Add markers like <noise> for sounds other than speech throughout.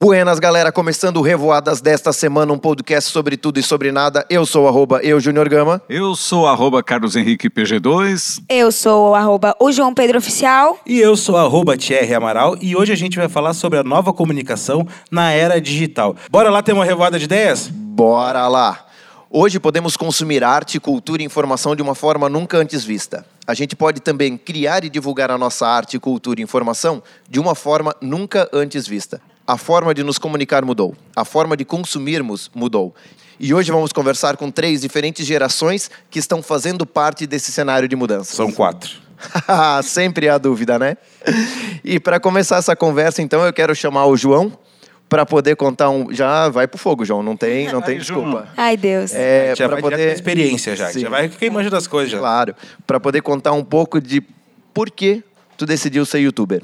Buenas, galera, começando o Revoadas desta semana, um podcast sobre tudo e sobre nada. Eu sou arroba eu, Junior Gama. Eu sou arroba Carlos Henrique PG2. Eu sou arroba o João Pedro Oficial. E eu sou arroba Thierry Amaral e hoje a gente vai falar sobre a nova comunicação na era digital. Bora lá ter uma revoada de ideias? Bora lá! Hoje podemos consumir arte, cultura e informação de uma forma nunca antes vista. A gente pode também criar e divulgar a nossa arte, cultura e informação de uma forma nunca antes vista. A forma de nos comunicar mudou, a forma de consumirmos mudou. E hoje vamos conversar com três diferentes gerações que estão fazendo parte desse cenário de mudança. São quatro. <laughs> Sempre há dúvida, né? E para começar essa conversa, então, eu quero chamar o João para poder contar um. Já vai pro fogo, João. Não tem, não tem João. desculpa. Ai, Deus. É, já para vai poder... experiência já. Sim. Já vai quem manja das coisas já. Claro, para poder contar um pouco de por que tu decidiu ser youtuber.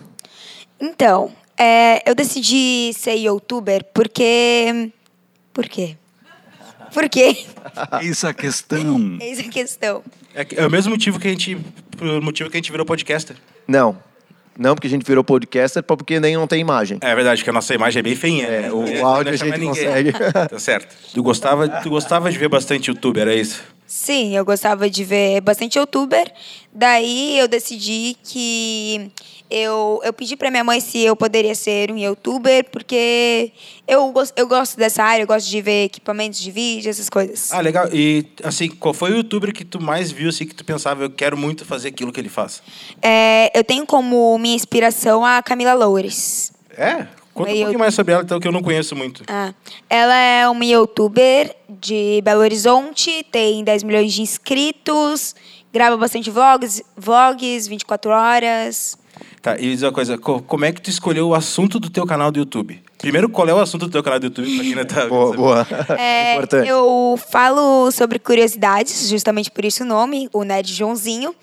Então, é, eu decidi ser youtuber porque. Por quê? Por quê? <laughs> Eis a questão. <laughs> Eis a questão. É, é o mesmo motivo que a gente. Pro motivo que a gente virou podcaster. Não. Não, porque a gente virou podcaster, porque nem não tem imagem. É verdade, que a nossa imagem é bem feinha. É, né? o- <laughs> o áudio a gente consegue. Tá certo. Tu gostava, tu gostava de ver bastante youtuber, era isso? Sim, eu gostava de ver bastante youtuber. Daí eu decidi que eu, eu pedi pra minha mãe se eu poderia ser um youtuber, porque eu, eu gosto dessa área, eu gosto de ver equipamentos de vídeo, essas coisas. Ah, legal. E, assim, qual foi o youtuber que tu mais viu, assim, que tu pensava, eu quero muito fazer aquilo que ele faz? É, eu tenho como minha inspiração a Camila Loures. É? Conta um pouquinho mais sobre ela, então, que eu não conheço muito. Ah, ela é uma youtuber de Belo Horizonte, tem 10 milhões de inscritos, grava bastante vlogs, vlogs 24 horas. Tá, e diz uma coisa, co como é que tu escolheu o assunto do teu canal do YouTube? Primeiro, qual é o assunto do teu canal do YouTube? Tá boa, boa. <laughs> É, <laughs> Importante. Eu falo sobre curiosidades, justamente por isso o nome, o Nerd Joãozinho.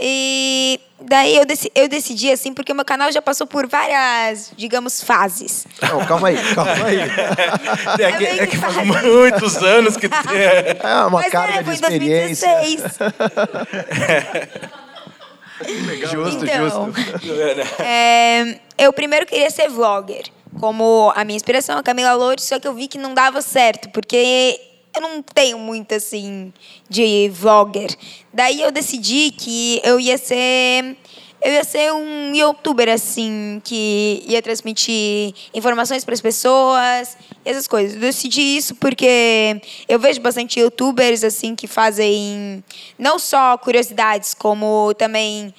E daí eu, dec eu decidi assim, porque o meu canal já passou por várias, digamos, fases. Não, calma aí, calma <laughs> aí. é, que, é, é que faz muitos anos que. É, é uma Mas carga é, de experiência. Foi em 2016. Legal. Justo, então, justo. <laughs> É, eu primeiro queria ser vlogger, como a minha inspiração, a Camila Lourdes só que eu vi que não dava certo, porque eu não tenho muito assim de vlogger. Daí eu decidi que eu ia ser eu ia ser um youtuber assim que ia transmitir informações para as pessoas essas coisas. Eu decidi isso porque eu vejo bastante youtubers assim que fazem não só curiosidades, como também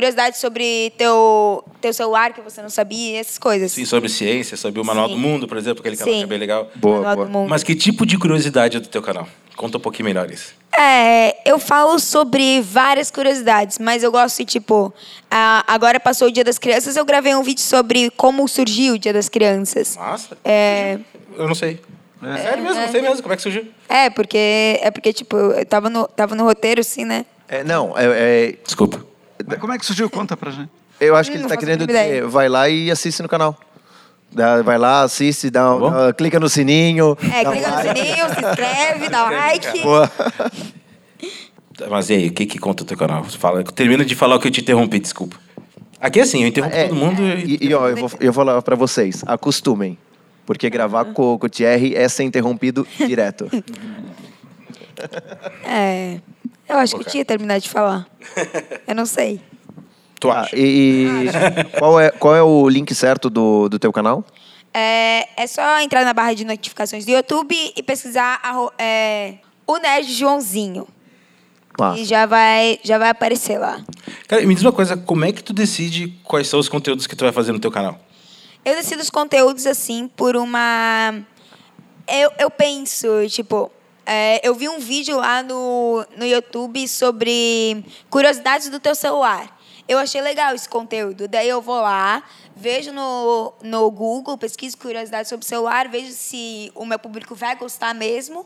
curiosidades sobre teu teu celular que você não sabia, essas coisas. Sim, sobre ciência, sobre o Manual Sim. do Mundo, por exemplo, aquele canal que é Sim. bem legal. Boa, Manual boa. do Mundo. Mas que tipo de curiosidade é do teu canal? Conta um pouquinho melhor isso. É, eu falo sobre várias curiosidades, mas eu gosto de, tipo, a- agora passou o Dia das Crianças, eu gravei um vídeo sobre como surgiu o Dia das Crianças. Nossa. É, Eu não sei. Sério mesmo, não sei mesmo. Como é que surgiu? é, porque, é porque, tipo, eu tava no, tava no roteiro, assim, né? É, não, é, é- Desculpa. Mas como é que surgiu? Conta pra gente. eu acho que ele tá querendo dizer, vai lá e assiste no canal. Dá- Vai lá, assiste, dá, bom? dá- clica no sininho. É, dá clica no like. sininho, se inscreve, dá like. Boa. Mas e aí, o que que conta o teu canal? Fala, termina de falar o que eu te interrompi, desculpa. Aqui é assim, eu interrompo É, todo mundo e... E, e, ó, eu vou, eu vou falar pra vocês, acostumem. Porque gravar com, com o Thierry é ser interrompido direto. É, eu acho que eu tinha terminado de falar. Eu não sei. <laughs> Tu Ah, acha? e e qual, é, qual é o link certo do, do teu canal? É, é só entrar na barra de notificações do YouTube e pesquisar arro- é, o Nerd Joãozinho. Massa. E já vai, já vai aparecer lá. Cara, me diz uma coisa, como é que tu decide quais são os conteúdos que tu vai fazer no teu canal? Eu decido os conteúdos assim por uma. Eu, eu penso, tipo, é, eu vi um vídeo lá no, no YouTube sobre curiosidades do teu celular. Eu achei legal esse conteúdo. Daí eu vou lá, vejo no, no Google, pesquiso curiosidades sobre o celular, vejo se o meu público vai gostar mesmo.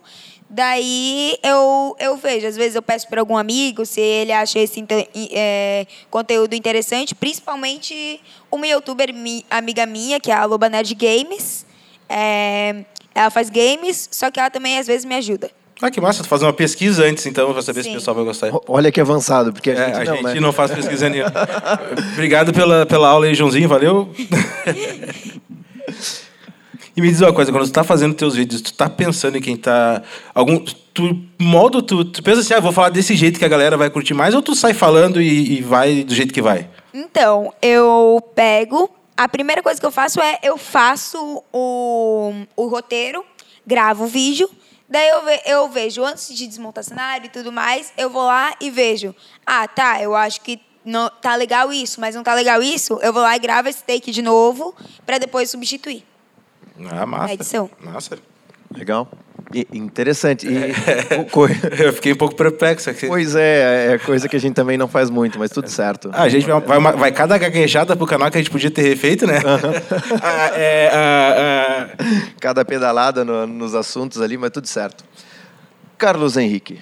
Daí eu, eu vejo. Às vezes eu peço para algum amigo se ele acha esse é, conteúdo interessante, principalmente uma youtuber mi- amiga minha, que é a Loba Nerd Games. É, ela faz games, só que ela também às vezes me ajuda. Ah, que massa, tu faz uma pesquisa antes, então, pra saber se Sim. o pessoal vai gostar. O- Olha que avançado, porque a É, gente a não, gente né? não faz pesquisa nenhuma. <laughs> Obrigado pela, pela aula aí, Joãozinho, valeu. <laughs> E me diz uma coisa, quando tu tá fazendo teus vídeos, tu tá pensando em quem tá. Algum. Tu modo, tu, tu pensa assim, ah, vou falar desse jeito que a galera vai curtir mais, ou tu sai falando e, e vai do jeito que vai? Então, eu pego. A primeira coisa que eu faço é eu faço o, o roteiro, gravo o vídeo. Daí eu, ve- eu vejo, antes de desmontar cenário e tudo mais, eu vou lá e vejo. Ah, tá, eu acho que não, tá legal isso, mas não tá legal isso. Eu vou lá e gravo esse take de novo pra depois substituir. Ah, massa. É edição. Massa. Legal. Interessante. E, co- <laughs> Eu fiquei um pouco perplexo aqui. pois é, é coisa que a gente também não faz muito, mas tudo certo. Ah, a gente vai, vai, vai cada gaguejada pro canal que a gente podia ter refeito, né? <laughs> Ah, é, ah, ah, Cada pedalada no- nos assuntos ali, mas tudo certo. Carlos Henrique.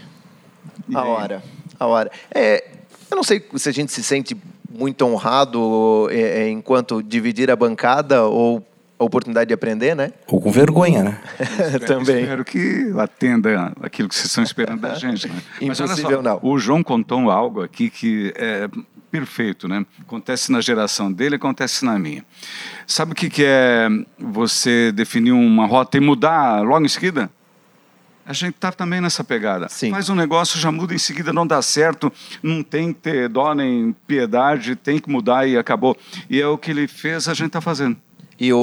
A hora. A hora. É, eu não sei se a gente se sente muito honrado é, é, enquanto dividir a bancada ou a oportunidade de aprender, né? Ou com vergonha, né? <laughs> Também. Espero que atenda aquilo que vocês estão esperando da gente. Né? Mas olha Impossível não. O João contou algo aqui que é perfeito, né? Acontece na geração dele, acontece na minha. Sabe o que, que é você definir uma rota e mudar logo em seguida? A gente está também nessa pegada. Sim. Faz um negócio, já muda em seguida, não dá certo, não tem que ter dó nem piedade, tem que mudar e acabou. E é o que ele fez, a gente está fazendo. E o,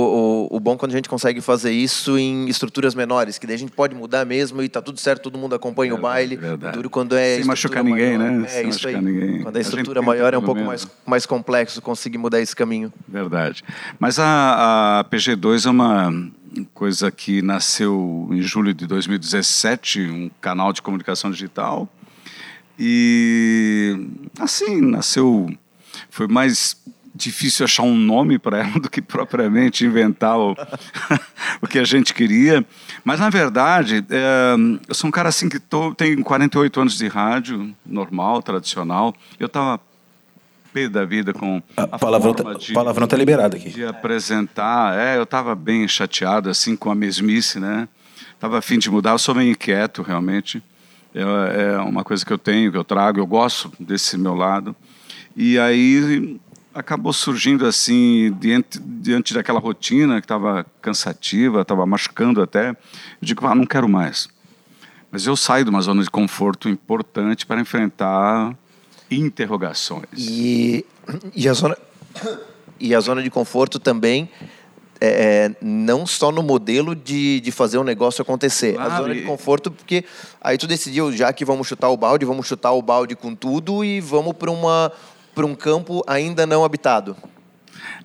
o, o bom é quando a gente consegue fazer isso em estruturas menores, que daí a gente pode mudar mesmo e tá tudo certo, todo mundo acompanha o baile. verdade. Duro quando é Sem machucar ninguém, maior. né? É Sem isso aí. ninguém. Quando a A estrutura tenta maior é um pouco mais, mais complexo conseguir mudar esse caminho. Verdade. Mas a, a PG2 é uma coisa que nasceu em julho de 2017, um canal de comunicação digital. E assim, nasceu. Foi mais difícil achar um nome para ela <laughs> do que propriamente inventar o, <laughs> o que a gente queria. Mas, na verdade, é, eu sou um cara assim que tô, tenho 48 anos de rádio, normal, tradicional. Eu estava pé da vida com A palavrão, tá, de- palavrão tá liberado aqui. de apresentar. É, eu estava bem chateado assim com a mesmice, né? Tava afim de mudar. Eu sou meio inquieto, realmente. É, é uma coisa que eu tenho, que eu trago. Eu gosto desse meu lado. E aí acabou surgindo assim diante, diante daquela rotina que estava cansativa, estava machucando até. Eu digo, ah, não quero mais. Mas eu saio de uma zona de conforto importante para enfrentar interrogações. E, e, a, zona, e a zona de conforto também, é, é, não só no modelo de, de fazer um negócio acontecer. a Claro, zona de conforto, porque aí tu decidiu, já que vamos chutar o balde, vamos chutar o balde com tudo e vamos para uma para um campo ainda não habitado.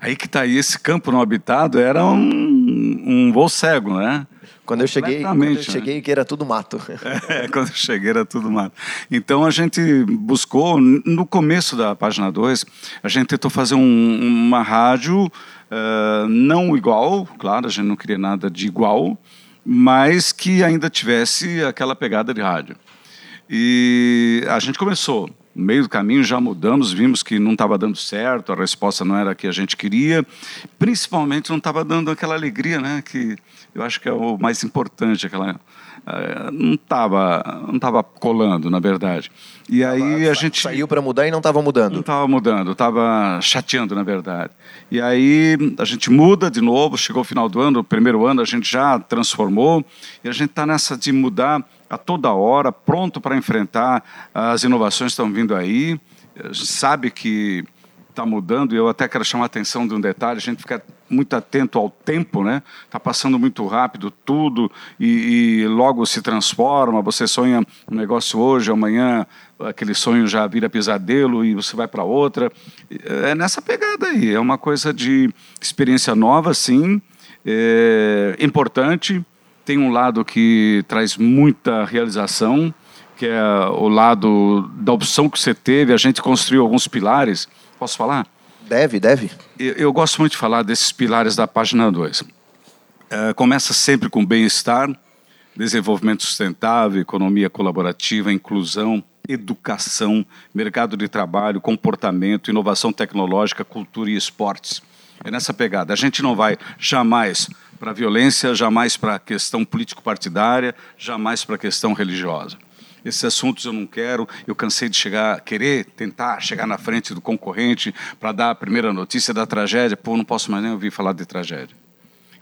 Aí que tá aí, esse campo não habitado era um, um voo cego, né? Quando eu cheguei, quando eu né? cheguei que era tudo mato. <laughs> É, quando eu cheguei era tudo mato. Então a gente buscou, no começo da página 2, a gente tentou fazer um- uma rádio eh, não igual, claro, a gente não queria nada de igual, mas que ainda tivesse aquela pegada de rádio. E a gente começou. No meio do caminho já mudamos, vimos que não estava dando certo, a resposta não era a que a gente queria, principalmente não estava dando aquela alegria, né? Que eu acho que é o mais importante, aquela eh, não estava não tava colando, na verdade. E aí a gente Saiu para mudar e não estava não mudando. estava mudando, estava chateando, na verdade. E aí a gente muda de novo, chegou o final do ano, o primeiro ano a gente já transformou, e a gente está nessa de mudar a toda hora, pronto para enfrentar as inovações que estão vindo aí. Sabe que está mudando, e eu até quero chamar a atenção de um detalhe, a gente fica muito atento ao tempo, né? Está passando muito rápido tudo e, e logo se transforma. Você sonha um negócio hoje, amanhã aquele sonho já vira pesadelo e você vai para outra. É nessa pegada aí, é uma coisa de experiência nova, sim, é importante. Tem um lado que traz muita realização, que é o lado da opção que você teve. A gente construiu alguns pilares. Posso falar? Deve, deve. Eu, eu gosto muito de falar desses pilares da página 2. começa sempre com bem-estar, desenvolvimento sustentável, economia colaborativa, inclusão, educação, mercado de trabalho, comportamento, inovação tecnológica, cultura e esportes. É nessa pegada. A gente não vai jamais para a violência, jamais para a questão político-partidária, jamais para a questão religiosa. Esses assuntos eu não quero, eu cansei de chegar, querer tentar chegar na frente do concorrente para dar a primeira notícia da tragédia. Pô, não posso mais nem ouvir falar de tragédia.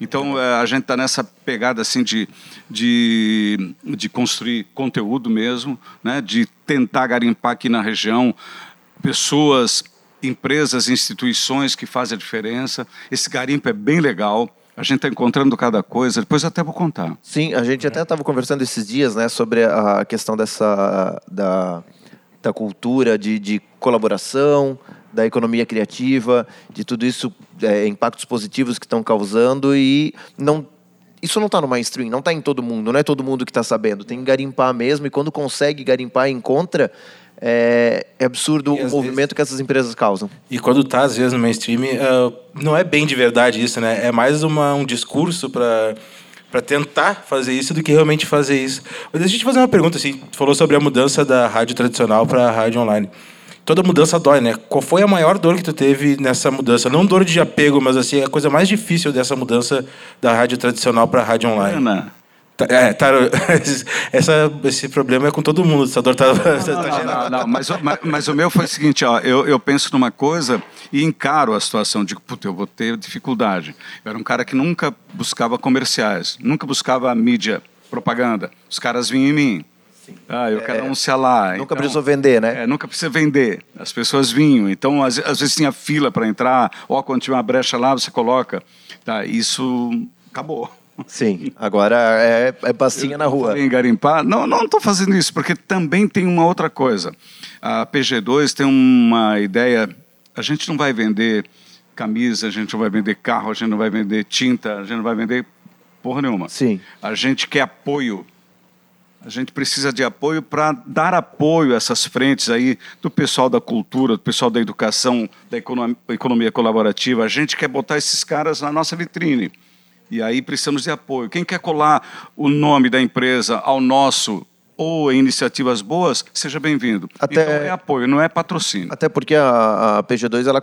Então eh, a gente está nessa pegada assim de, de, de construir conteúdo mesmo, né? de tentar garimpar aqui na região pessoas, empresas, instituições que fazem a diferença. Esse garimpo é bem legal. A gente está encontrando cada coisa, depois até vou contar. Sim, a gente até estava conversando esses dias né, sobre a questão dessa da, da cultura de, de colaboração, da economia criativa, de tudo isso, é, impactos positivos que estão causando e não isso não está no mainstream, não está em todo mundo, não é todo mundo que está sabendo. Tem que garimpar mesmo e quando consegue garimpar e encontra, é, é absurdo E o movimento que essas empresas causam. E quando tá, às vezes, no mainstream, ah, não é bem de verdade isso, né? É mais uma, um discurso para para tentar fazer isso do que realmente fazer isso. Mas deixa eu te fazer uma pergunta, assim, tu falou sobre a mudança da rádio tradicional para a rádio online. Toda mudança dói, né? Qual foi a maior dor que tu teve nessa mudança? Não dor de apego, mas assim, a coisa mais difícil dessa mudança da rádio tradicional para a rádio online. Ana, É, tá, <laughs> essa, esse problema é com todo mundo. Essa dor tá, tá gerando. Não, não, mas, o- mas, mas o meu foi o seguinte, ó, eu, eu penso numa coisa e encaro a situação, digo, puta, eu vou ter dificuldade. Eu era um cara que nunca buscava comerciais, nunca buscava mídia, propaganda. Os caras vinham em mim. Ah, eu quero anunciar lá. Nunca Então, precisou vender, né? é, nunca precisa vender. As pessoas vinham. Então, às, às vezes tinha fila para entrar. Ó, quando tinha uma brecha lá, você coloca. Tá, isso acabou. Sim, agora é, é passinha na rua. Em garimpar? Não, não estou fazendo isso, porque também tem uma outra coisa. A PG2 tem uma ideia. A gente não vai vender camisa, a gente não vai vender carro, a gente não vai vender tinta, a gente não vai vender porra nenhuma. Sim. A gente quer apoio. A gente precisa de apoio para dar apoio a essas frentes aí do pessoal da cultura, do pessoal da educação, da economia, economia colaborativa. A gente quer botar esses caras na nossa vitrine. E aí precisamos de apoio. Quem quer colar o nome da empresa ao nosso ou em iniciativas boas, seja bem-vindo. Até- Então é apoio, não é patrocínio. Até porque a, a PG2 ela,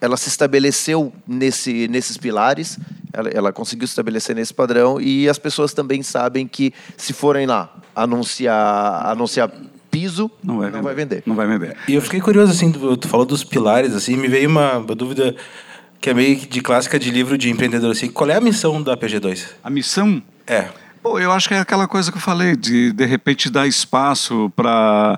ela se estabeleceu nesse, nesses pilares, ela, ela conseguiu se estabelecer nesse padrão e as pessoas também sabem que se forem lá anunciar, anunciar piso, Não vai, não vai vender. Não vai vender. E eu fiquei curioso, assim, tu tu falou dos pilares, assim, me veio uma, uma dúvida que é meio que de clássica de livro de empreendedor, assim. Qual é a missão da PG2? A missão É. Pô, eu acho que é aquela coisa que eu falei, de de repente dar espaço para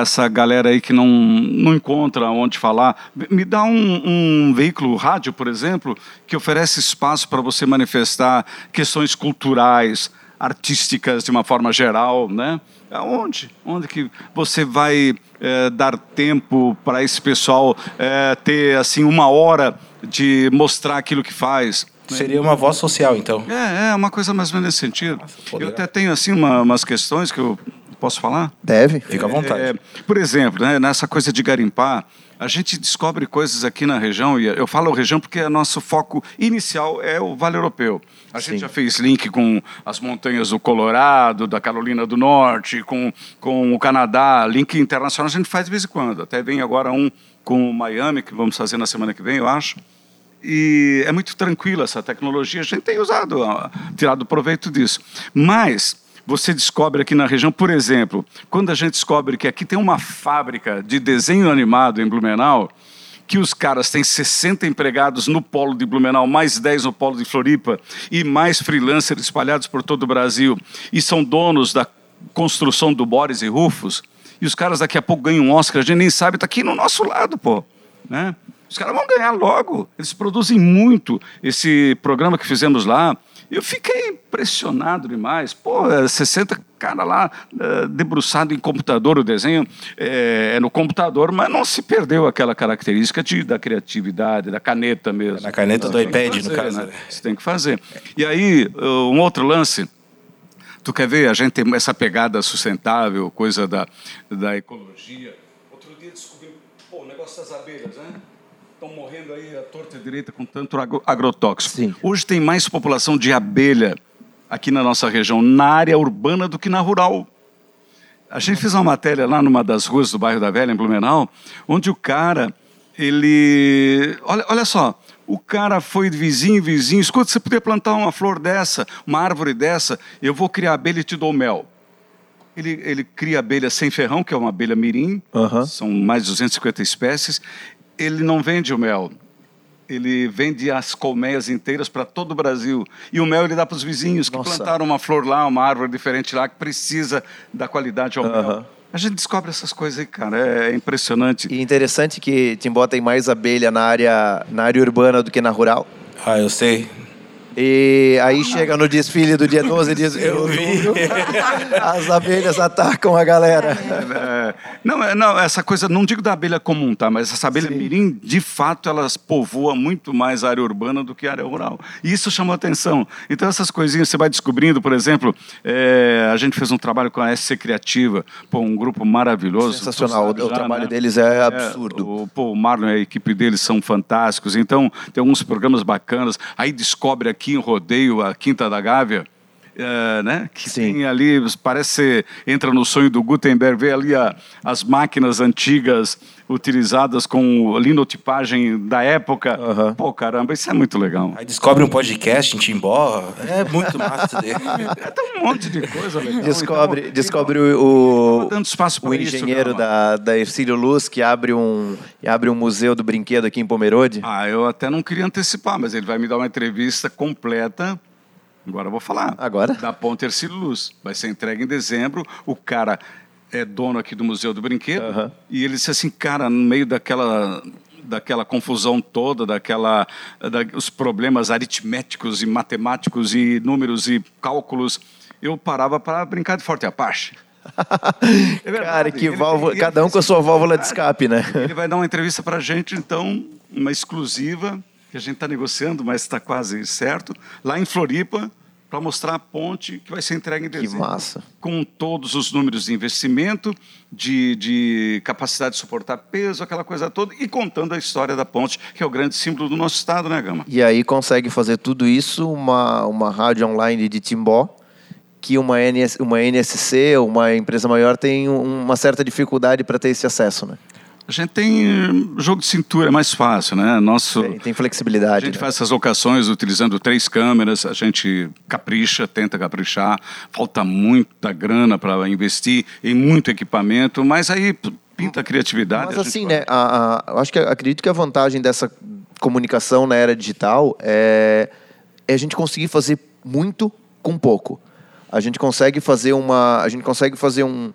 essa galera aí que não, não encontra onde falar. Me dá um, um veículo rádio, por exemplo, que oferece espaço para você manifestar questões culturais, artísticas de uma forma geral, né? Aonde? Onde que você vai eh, dar tempo para esse pessoal eh, ter assim uma hora de mostrar aquilo que faz? Seria uma voz social, então. É, é uma coisa mais ou menos nesse sentido. pô, eu até tenho assim uma- umas questões que eu posso falar. Deve. Fica à vontade. É, por exemplo, né, nessa coisa de garimpar, a gente descobre coisas aqui na região, e eu falo região porque o nosso foco inicial é o Vale Europeu. A gente Sim. já fez link com as montanhas do Colorado, da Carolina do Norte, com, com o Canadá, link internacional a gente faz de vez em quando. Até vem agora um com o Miami, que vamos fazer na semana que vem, eu acho. E é muito tranquila essa tecnologia, a gente tem usado, tirado proveito disso. Mas você descobre aqui na região, por exemplo, quando a gente descobre que aqui tem uma fábrica de desenho animado em Blumenau, que os caras têm 60 empregados no polo de Blumenau, mais 10 no polo de Floripa, e mais freelancers espalhados por todo o Brasil, e são donos da construção do Boris e Rufus, e os caras daqui a pouco ganham um Oscar, a gente nem sabe, está aqui no nosso lado, pô. Né? Os caras vão ganhar logo. Eles produzem muito. Esse programa que fizemos lá, eu fiquei impressionado demais. Pô, é 60 cara lá eh, debruçado em computador, o desenho é, é no computador, mas não se perdeu aquela característica de, da criatividade, da caneta mesmo. Na caneta do iPad, no fazer, caso, né? né? Você tem que fazer. E aí, um outro lance. Tu quer ver? A gente tem essa pegada sustentável, coisa da, da ecologia. Outro dia descobri, pô, o negócio das abelhas, né? Estão morrendo aí à torta e direita com tanto agro- agrotóxico. Sim. Hoje tem mais população de abelha aqui na nossa região, na área urbana, do que na rural. A gente fez uma matéria lá numa das ruas do bairro da Velha, em Blumenau, onde o cara, ele. Olha, olha só, o cara foi vizinho em vizinho. Escuta, você podia plantar uma flor dessa, uma árvore dessa, eu vou criar abelha e te dou mel. Ele, ele cria abelha sem ferrão, que é uma abelha mirim, Aham. são mais de 250 espécies. Ele não vende o mel. ele vende as colmeias inteiras para todo o Brasil. E o mel ele dá para os vizinhos que Nossa. plantaram uma flor lá, uma árvore diferente lá, que precisa da qualidade ao mel. A gente descobre essas coisas aí, cara. É impressionante. E interessante que Timbó tem mais abelha na área, na área urbana do que na rural. Ah, eu sei. E aí chega no desfile do dia 12 de outubro, as abelhas atacam a galera. É, não, é, não, essa coisa, não digo da abelha comum, tá? Mas essa abelha mirim, de fato, elas povoam muito mais a área urbana do que a área rural. E isso chamou atenção. Então, essas coisinhas você vai descobrindo, por exemplo, é, a gente fez um trabalho com a SC Criativa, pô, um grupo maravilhoso. Sensacional, o já, trabalho né? deles é absurdo. o, pô, o Marlon e a equipe deles são fantásticos. Então, tem alguns programas bacanas. Aí descobre aqui em Rodeio a Quinta da Gávea. É, né? Que Sim. tem ali, parece, entra no sonho do Gutenberg, vê ali a- as máquinas antigas utilizadas com linotipagem da época. Aham. Pô, caramba, isso é muito legal. Aí descobre um podcast em Timbó. É muito massa dele. <laughs> É, tem um monte de coisa legal. Descobre, Então, descobre o, o isso, engenheiro Gama. da, da Ercílio Luz que abre um, que abre um museu do brinquedo aqui em Pomerode. Ah, eu até não queria antecipar, mas ele vai me dar uma entrevista completa. Agora eu vou falar. Agora? Da Ponte Ercílio Luz. Vai ser entregue em dezembro. O cara é dono aqui do Museu do Brinquedo. Aham. E ele disse assim, cara, no meio daquela daquela confusão toda, daquela da, os problemas aritméticos e matemáticos e números e cálculos, eu parava para brincar de forte Apache. <laughs> É. Cara, que Ele- válvula, ele cada um com a sua válvula de escape, né? Ele vai dar uma entrevista para a gente, então, uma exclusiva, que a gente está negociando, mas está quase certo, lá em Floripa, para mostrar a ponte que vai ser entregue em Que dezembro. massa. Com todos os números de investimento, de, de capacidade de suportar peso, aquela coisa toda, e contando a história da ponte, que é o grande símbolo do nosso estado, né, Gama? E aí consegue fazer tudo isso uma, uma rádio online de Timbó, que uma, NS, uma NSC, uma empresa maior, tem um- uma certa dificuldade para ter esse acesso, né? A gente tem eh, jogo de cintura, é mais fácil, né? Nosso, Tem, tem A flexibilidade. gente né? faz essas locações utilizando três câmeras, a gente capricha, tenta caprichar, falta muita grana para investir em muito equipamento, mas aí pinta a criatividade. Mas a assim, vai. né? A, a- acho que acredito que a vantagem dessa comunicação na era digital é, é a gente conseguir fazer muito com pouco. A gente consegue fazer uma, a gente consegue fazer um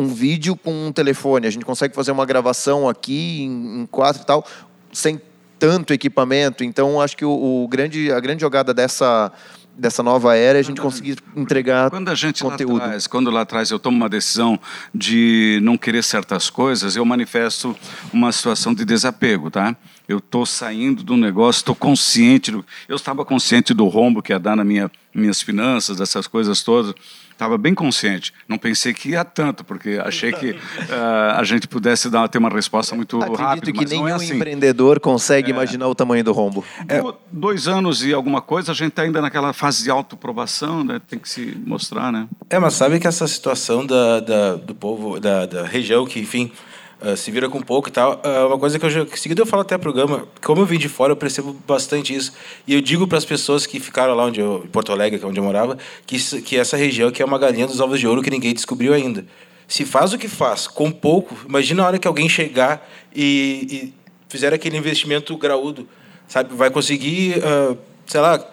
um vídeo com um telefone. A gente consegue fazer uma gravação aqui em, em quatro e tal, sem tanto equipamento. Então, acho que o, o grande, a grande jogada dessa, dessa nova era é a gente conseguir entregar Quando a gente conteúdo. lá atrás, quando lá atrás eu tomo uma decisão de não querer certas coisas, eu manifesto uma situação de desapego, tá? Eu estou saindo do negócio, estou consciente. Do, eu estava consciente do rombo que ia dar na minha minhas finanças, dessas coisas todas. Estava bem consciente. Não pensei que ia tanto, porque achei que <laughs> ah, a gente pudesse dar, ter uma resposta muito Acredito rápida. que mas nenhum não é assim. empreendedor consegue imaginar o tamanho do rombo. Do- Dois anos e alguma coisa, a gente está ainda naquela fase de autoprovação, né? tem que se mostrar, né? É, mas sabe que essa situação da, da- do povo, da, da região que, enfim, ah, se vira com pouco e tal, é uma coisa que eu já. que Seguido eu falo até pro Gama, como eu vim de fora, eu percebo bastante isso. E eu digo para as pessoas que ficaram lá onde eu, em Porto Alegre, que é onde eu morava, que, que essa região aqui é uma galinha dos ovos de ouro que ninguém descobriu ainda. Se faz o que faz com pouco, imagina a hora que alguém chegar e, e fizer aquele investimento graúdo, sabe? Vai conseguir, ah, sei lá,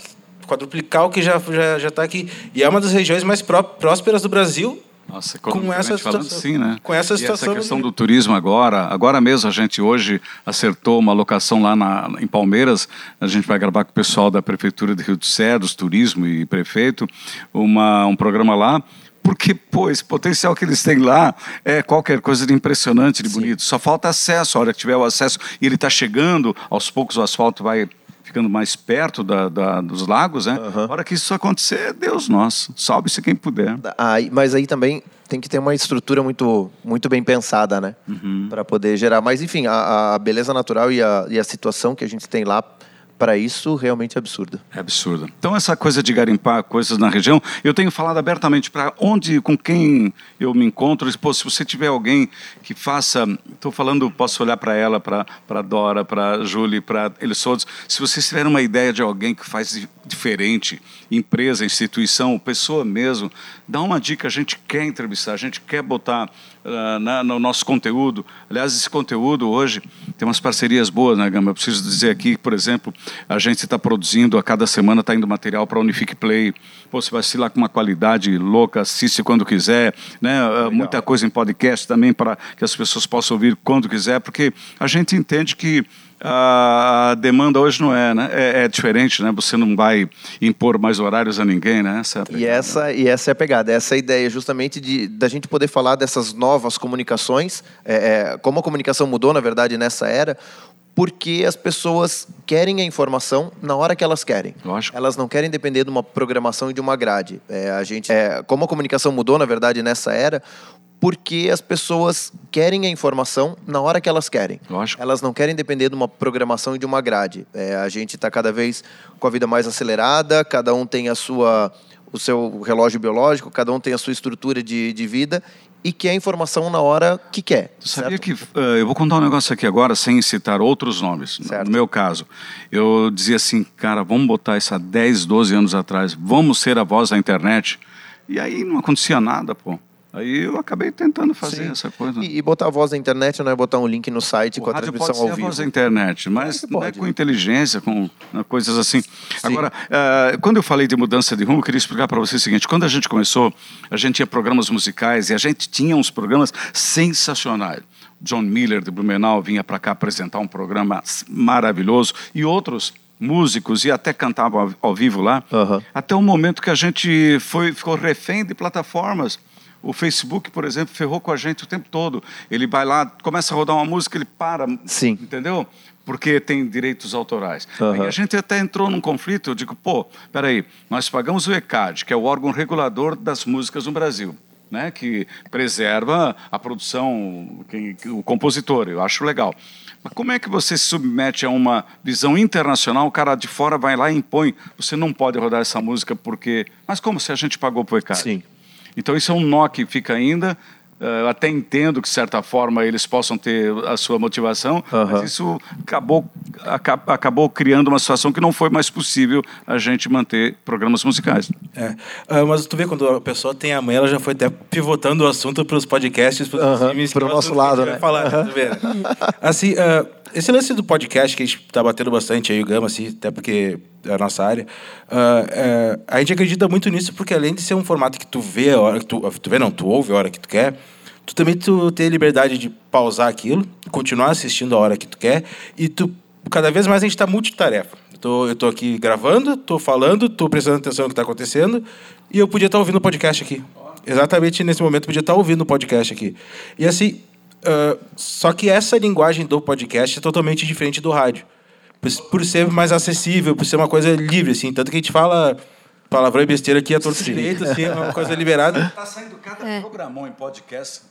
quadruplicar o que já já está aqui. E é uma das regiões mais pró- prósperas do Brasil. Nossa, Com essa falando, situação- sim, né? com essa E situação essa questão do turismo agora, agora mesmo a gente hoje acertou uma locação lá na, em Palmeiras, a gente vai gravar com o pessoal da Prefeitura de Rio dos Cedros, turismo e prefeito, uma, um programa lá, porque, pô, esse potencial que eles têm lá é qualquer coisa de impressionante, de bonito. Só falta acesso, a hora que tiver o acesso, e ele está chegando, aos poucos o asfalto vai ficando mais perto da, da- dos lagos, né? A hora que isso acontecer, Deus nosso, salve-se quem puder. Aí, mas aí também tem que ter uma estrutura muito, muito bem pensada, né? Uhum. Para poder gerar. Mas, enfim, a, a beleza natural e a, e a situação que a gente tem lá para isso realmente é absurdo. É absurdo. Então essa coisa de garimpar coisas na região, eu tenho falado abertamente para onde, com quem eu me encontro. Pô, se você tiver alguém que faça, estou falando, posso olhar para ela, para Dora, para Julie, para eles todos. Se vocês tiverem uma ideia de alguém que faz diferente, empresa, instituição, pessoa mesmo, dá uma dica. A gente quer entrevistar, a gente quer botar uh, na, no nosso conteúdo. Aliás, esse conteúdo hoje tem umas parcerias boas, né, Gama? Eu preciso dizer aqui, por exemplo, a gente está produzindo, a cada semana está indo material para a Unifique Play. Pô, você vai assistir lá com uma qualidade louca, assiste quando quiser. Né? Uh, muita coisa em podcast também para que as pessoas possam ouvir quando quiser, porque a gente entende que a demanda hoje não é, né? É, é, diferente, né? Você não vai impor mais horários a ninguém, né? Essa é e essa e essa é a pegada, essa é a ideia justamente de da gente poder falar dessas novas comunicações, é, é, como a comunicação mudou na verdade nessa era, porque as pessoas querem a informação na hora que elas querem. Lógico. Elas não querem depender de uma programação e de uma grade. É, a gente, é, como a comunicação mudou, na verdade, nessa era, porque as pessoas querem a informação na hora que elas querem. Lógico. Elas não querem depender de uma programação e de uma grade. É, a gente está cada vez com a vida mais acelerada, cada um tem a sua, o seu relógio biológico, cada um tem a sua estrutura de, de vida e quer a informação na hora que quer. Sabia que uh, eu vou contar um negócio aqui agora sem citar outros nomes. Certo. No meu caso, eu dizia assim, cara, vamos botar isso há 10, 12 anos atrás, vamos ser a voz da internet. E aí não acontecia nada, pô. Aí eu acabei tentando fazer Sim. essa coisa. E, e, botar a voz da internet não é botar um link no site o com a transmissão pode ser ao vivo. a voz da internet, mas é, não é com inteligência, com né, coisas assim. Sim. Agora, uh, quando eu falei de mudança de rumo, eu queria explicar para você o seguinte: quando a gente começou, a gente tinha programas musicais e a gente tinha uns programas sensacionais. John Miller de Blumenau vinha para cá apresentar um programa maravilhoso e outros músicos e até cantavam ao vivo lá, uhum. até o momento que a gente foi, ficou refém de plataformas. O Facebook, por exemplo, ferrou com a gente o tempo todo. Ele vai lá, começa a rodar uma música, ele para. Sim. Entendeu? Porque tem direitos autorais. Uhum. a gente até entrou num conflito. Eu digo, pô, peraí, nós pagamos o ECAD, que é o órgão regulador das músicas no Brasil. Né, que preserva a produção, quem, o compositor, eu acho legal. Mas como é que você se submete a uma visão internacional? O cara de fora vai lá e impõe, você não pode rodar essa música porque. Mas como se a gente pagou para o ECAD? Sim. Então, isso é um nó que fica ainda. Eh, eu até entendo que, de certa forma, eles possam ter a sua motivação, uhum. mas isso acabou, acabou criando uma situação que não foi mais possível a gente manter programas musicais. É. Uh, mas tu vê, quando a pessoa tem a mãe, ela já foi até pivotando o assunto para os podcasts, para os uhum. Para o nosso lado, né? Falar, uhum. Assim, uh, esse lance do podcast que a gente está batendo bastante aí, o Gama, assim, até porque é a nossa área, uh, uh, a gente acredita muito nisso porque além de ser um formato que tu vê a hora que tu... Tu vê não, tu ouve a hora que tu quer, tu também tu tem a liberdade de pausar aquilo, continuar assistindo a hora que tu quer e tu... Cada vez mais a gente está multitarefa. Eu tô, eu tô aqui gravando, tô falando, tô prestando atenção no que está acontecendo e eu podia estar tá ouvindo o podcast aqui. Exatamente nesse momento, podia estar tá ouvindo o podcast aqui. E assim, Uh, só que essa linguagem do podcast é totalmente diferente do rádio. Por, por, ser mais acessível, por ser uma coisa livre, assim. Tanto que a gente fala palavrão e besteira aqui a torto direito, assim, é uma coisa liberada. Tá saindo cada é. programão em podcast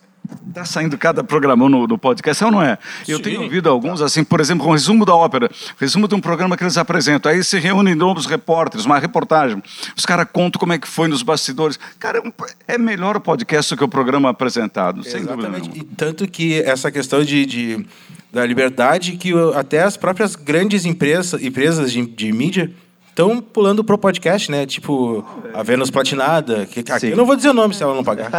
Está saindo cada programão no, no, podcast, é ou não é? Eu Sim. tenho ouvido alguns, assim, por exemplo, um resumo da ópera, resumo de um programa que eles apresentam. Aí se reúnem novos repórteres, uma reportagem. Os caras contam como é que foi nos bastidores. Cara, é melhor o podcast do que o programa apresentado, sem dúvida E tanto que essa questão de, de da liberdade que até as próprias grandes empresas, empresas de, de mídia estão pulando pro podcast, né? Tipo, a Vênus Platinada. Que, aqui eu não vou dizer o nome se ela não pagar.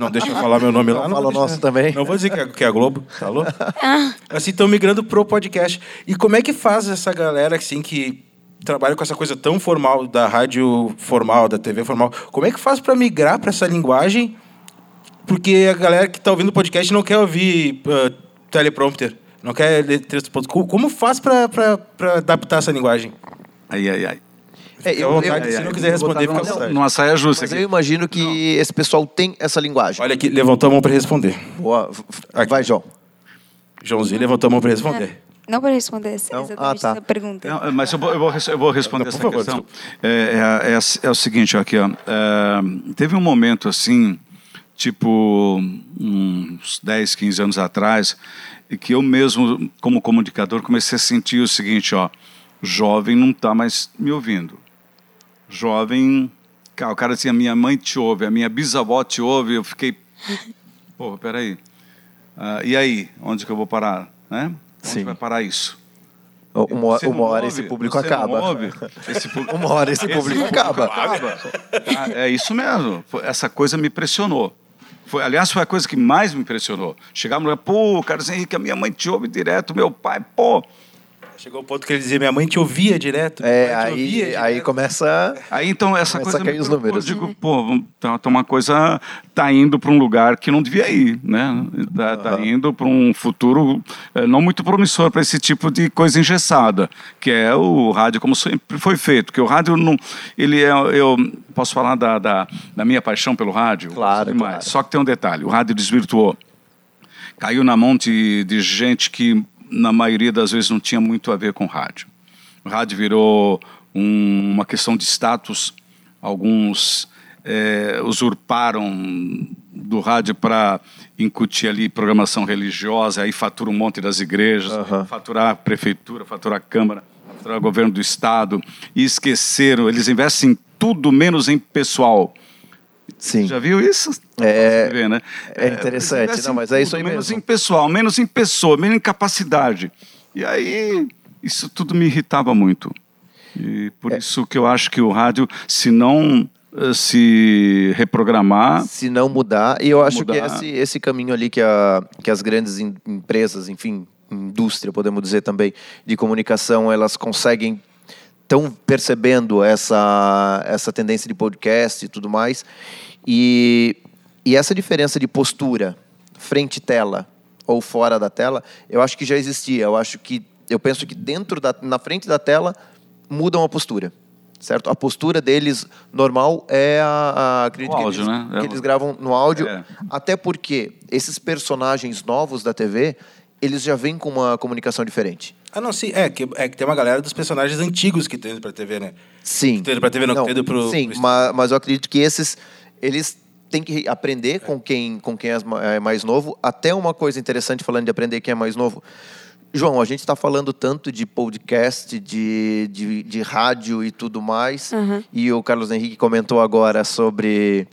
Não deixa eu falar meu nome lá. Não, fala o nosso também. Não vou dizer que é, que é a Globo, tá louco? Ah. Assim, estão migrando pro podcast. E como é que faz essa galera, assim, que trabalha com essa coisa tão formal da rádio formal, da TV formal, como é que faz para migrar para essa linguagem? Porque a galera que está ouvindo o podcast não quer ouvir uh, teleprompter, não quer ler texto. Como faz para adaptar essa linguagem? Ai, ai, ai. É, eu, vontade, eu, se não quiser responder, fica numa, numa saia justa. Mas aqui. eu imagino que não. esse pessoal tem essa linguagem. Olha aqui, levantou a mão para responder. Boa. Aqui. Vai, João. Joãozinho levantou a mão para responder. Não para responder essa, exatamente ah, tá. essa pergunta. Não, mas eu vou, eu vou, eu vou responder essa favor, questão. É, é, é, é, o seguinte, aqui, ó, é, teve um momento assim, tipo uns 10, 15 anos atrás, que eu mesmo, como comunicador, comecei a sentir o seguinte, ó, jovem não está mais me ouvindo. Jovem, cara, o cara dizia, minha mãe te ouve, a minha bisavó te ouve, eu fiquei, <laughs> pô, peraí, ah, e aí, onde que eu vou parar, né? Onde Sim. vai parar isso? Uma, uma hora ouve? esse <laughs> público acaba. Esse pu- Uma hora esse público acaba. Ah, é isso mesmo. Foi- Essa coisa me impressionou. Foi, aliás, foi a coisa que mais me impressionou. Chegar no lugar, pô, Carlos Henrique, a minha mãe te ouve direto, meu pai, pô. Chegou o ponto que ele dizia, minha mãe te ouvia direto. É, te ouvia aí, aí direto. começa. Aí então essa Começa coisa a cair os números. Eu digo, pô, tá, tá uma coisa tá indo para um lugar que não devia ir, né? Tá, tá indo para um futuro eh, não muito promissor para esse tipo de coisa engessada, que é o rádio como sempre foi feito, que o rádio não, ele é, eu posso falar da, da, da minha paixão pelo rádio, Claro, claro. Só que tem um detalhe, o rádio desvirtuou caiu na mão de, de gente que, na maioria das vezes, não tinha muito a ver com rádio. O rádio virou um- uma questão de status. Alguns eh, usurparam do rádio para incutir ali programação religiosa, aí fatura um monte das igrejas, Aham. faturar a prefeitura, faturar a Câmara, faturar o governo do Estado, e esqueceram, eles investem em tudo menos em pessoal. Sim. Já viu isso? É- vê, né? é interessante. investem Não, mas é isso aí menos mesmo. em pessoal, menos em pessoa, menos em capacidade. E aí, isso tudo me irritava muito. E É. por isso que eu acho que o rádio, se não eh, se reprogramar, se não mudar. E eu acho que Mudar. esse, esse caminho ali que, a, que as grandes em- empresas, enfim, indústria, podemos dizer também, de comunicação, elas conseguem estão percebendo essa, essa tendência de podcast e tudo mais. E, e essa diferença de postura, frente tela ou fora da tela, eu acho que já existia. Eu acho que eu penso que dentro da na frente da tela mudam a postura. Certo? A postura deles normal é a, a acredito que áudio, eles, né? É que eles gravam no áudio, É. até porque esses personagens novos da TV, eles já vêm com uma comunicação diferente. Ah, não, sim. É que, é que tem uma galera dos personagens antigos que estão indo pra TV, né? Sim. Que indo pra TV, não, que tá indo pro- Sim, pro ma- mas, eu acredito que esses, eles têm que aprender com quem, com quem é é mais novo. Até uma coisa interessante falando de aprender quem é mais novo. João, a gente está falando tanto de podcast, de, de, de rádio e tudo mais. E o Carlos Henrique comentou agora sobre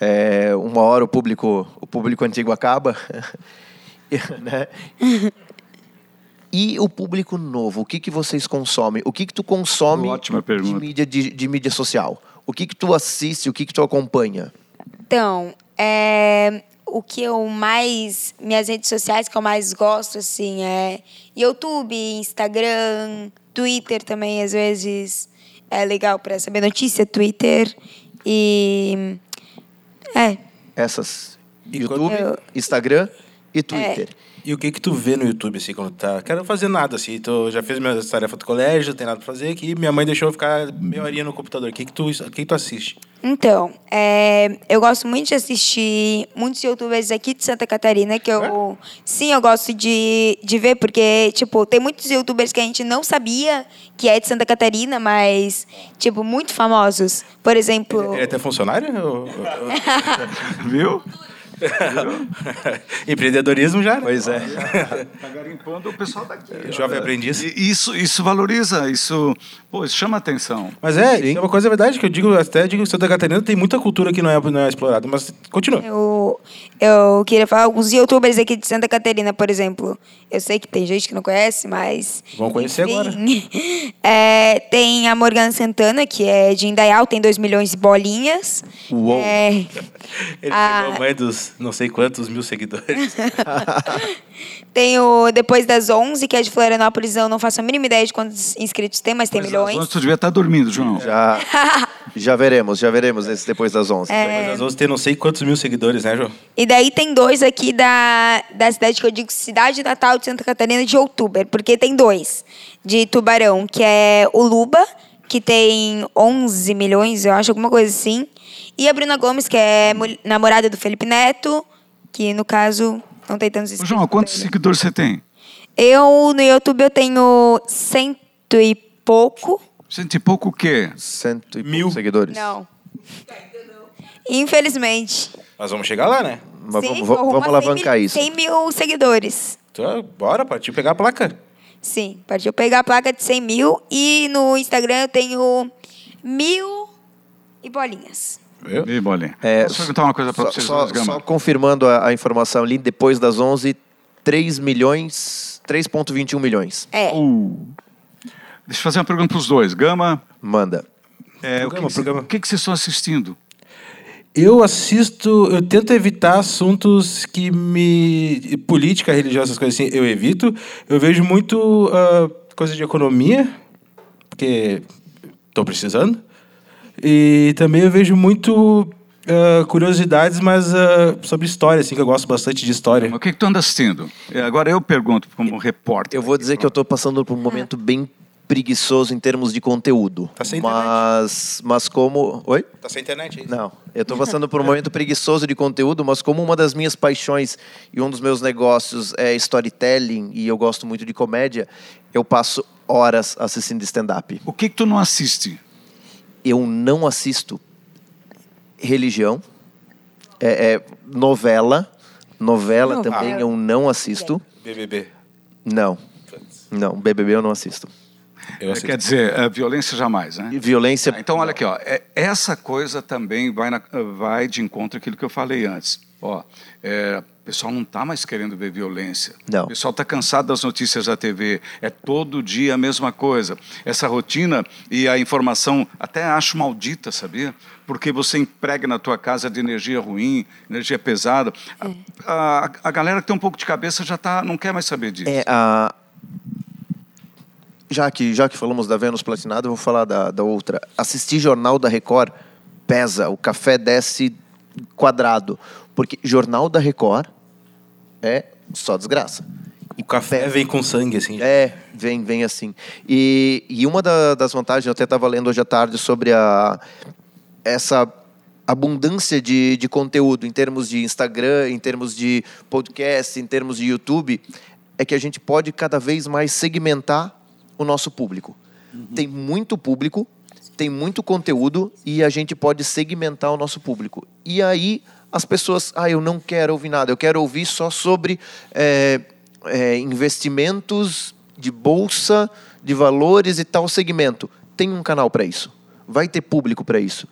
é, uma hora o público, o público antigo acaba. <laughs> né? <laughs> E o público novo, o que, que vocês consomem? O que, que tu consome Ótima de pergunta. mídia, de, de mídia social? O que, que tu assiste, o que, que tu acompanha? Então, é, o que eu mais. Minhas redes sociais que eu mais gosto, assim, é YouTube, Instagram, Twitter também, às vezes. É legal para saber notícia, Twitter. E. É. Essas YouTube, quando- Instagram e Twitter. E o que que tu vê no YouTube, assim, quando tá... Quero fazer nada, assim. Tô, já fiz minhas tarefas do colégio, não tem nada pra fazer aqui. Minha mãe deixou eu ficar meia horinha no computador. O que que tu, o que que tu assiste? Então, é, eu gosto muito de assistir muitos youtubers aqui de Santa Catarina, que eu. Sim, eu gosto de, de ver, porque, tipo, tem muitos youtubers que a gente não sabia que é de Santa Catarina, mas, tipo, muito famosos. Por exemplo. Ele é até funcionário? <laughs> Viu? <laughs> Empreendedorismo já, né? Pois é. Tá garimpando o pessoal daqui. <laughs> Jovem aprendiz. E Isso, isso valoriza, isso, pô, isso chama atenção. Mas é, é uma coisa verdade que eu digo, até digo que Santa Catarina tem muita cultura que não é, não é explorada, mas continua. Eu, eu queria falar alguns youtubers aqui de Santa Catarina, por exemplo. Eu sei que tem gente que não conhece, mas. Vão conhecer agora. <laughs> É, tem a Morgana Santana, que é de Indaial, tem 2 milhões de bolinhas. Uou. É, Ele Ah. pegou a mãe dos não sei quantos mil seguidores. <laughs> tem o Depois das 11, que é de Florianópolis. Eu não faço a mínima ideia de quantos inscritos tem, mas tem milhões. Mas tu devia estar dormindo, João. Já, <laughs> já veremos, já veremos esse depois das 11. É. Depois das 11 tem não sei quantos mil seguidores, né, João? E daí tem dois aqui da, da cidade que eu digo Cidade Natal de Santa Catarina de Outubro, porque tem dois de Tubarão, que é o Luba, que tem 11 milhões, eu acho, alguma coisa assim. E a Bruna Gomes, que é namorada do Felipe Neto, que no caso não tem tantos inscritos. João, quantos seguidores você tem? Eu no YouTube eu tenho cento e pouco. Cento e pouco o quê? Cento e Mil. seguidores. Não. Infelizmente. Nós vamos chegar lá, né? Mas Sim, vamos, vamos arrumar 100 alavancar mil- isso. 100 mil seguidores. Então, bora, partiu pegar a placa. Sim, partiu pegar a placa de 100 mil e no Instagram eu tenho mil e bolinhas. Viu? E bolinha. É, Posso perguntar uma coisa para Só, vocês só- só confirmando a, a informação ali, depois das 11, 3 milhões, 3,21 milhões. É. Uh. Deixa eu fazer uma pergunta para os dois. Gama, Manda. é, o, que que, que que vocês estão assistindo? Eu assisto, eu tento evitar assuntos que me. política, religiosa, essas coisas assim, eu evito. Eu vejo muito ah, coisa de economia, porque estou precisando. E também eu vejo muito ah, curiosidades, mas ah, sobre história, assim, que eu gosto bastante de história. O que, que tu anda assistindo? É, Agora eu pergunto como repórter. Eu vou dizer que eu estou passando por um momento bem preguiçoso em termos de conteúdo. Tá sem mas, mas como. Oi? Tá sem internet aí? Não, eu estou passando por um momento preguiçoso de conteúdo, mas como uma das minhas paixões e um dos meus negócios é storytelling e eu gosto muito de comédia, eu passo horas assistindo stand-up. O que, que tu não assiste? Eu não assisto religião, é, é novela, novela Novela. também eu não assisto. BBB. Não, não, BBB eu não assisto. Quer dizer, é, violência jamais, né? Violência. Ah, Então, olha aqui, ó, é- essa coisa também vai, na- vai de encontro àquilo que eu falei antes. Ó, é, o pessoal não está mais querendo ver violência. Não. O pessoal está cansado das notícias da TV. É todo dia a mesma coisa. Essa rotina e a informação até acho maldita, sabia? Porque você emprega na tua casa de energia ruim, energia pesada. A, a- a galera que tem um pouco de cabeça já tá, não quer mais saber disso. É a. Já que, já que falamos da Vênus Platinada, eu vou falar da, da outra. Assistir Jornal da Record pesa, o café desce quadrado. Porque Jornal da Record é só desgraça. O café vem com sangue, assim. É, vem, vem assim. E, e uma da- das vantagens, eu até estava lendo hoje à tarde sobre a, essa abundância de, de conteúdo em termos de Instagram, em termos de podcast, em termos de YouTube, é que a gente pode cada vez mais segmentar o nosso público. Tem muito público, tem muito conteúdo e a gente pode segmentar o nosso público. E aí as pessoas, ah, eu não quero ouvir nada, eu quero ouvir só sobre é, é, investimentos de bolsa, de valores e tal segmento. Tem um canal para isso. Vai ter público para isso.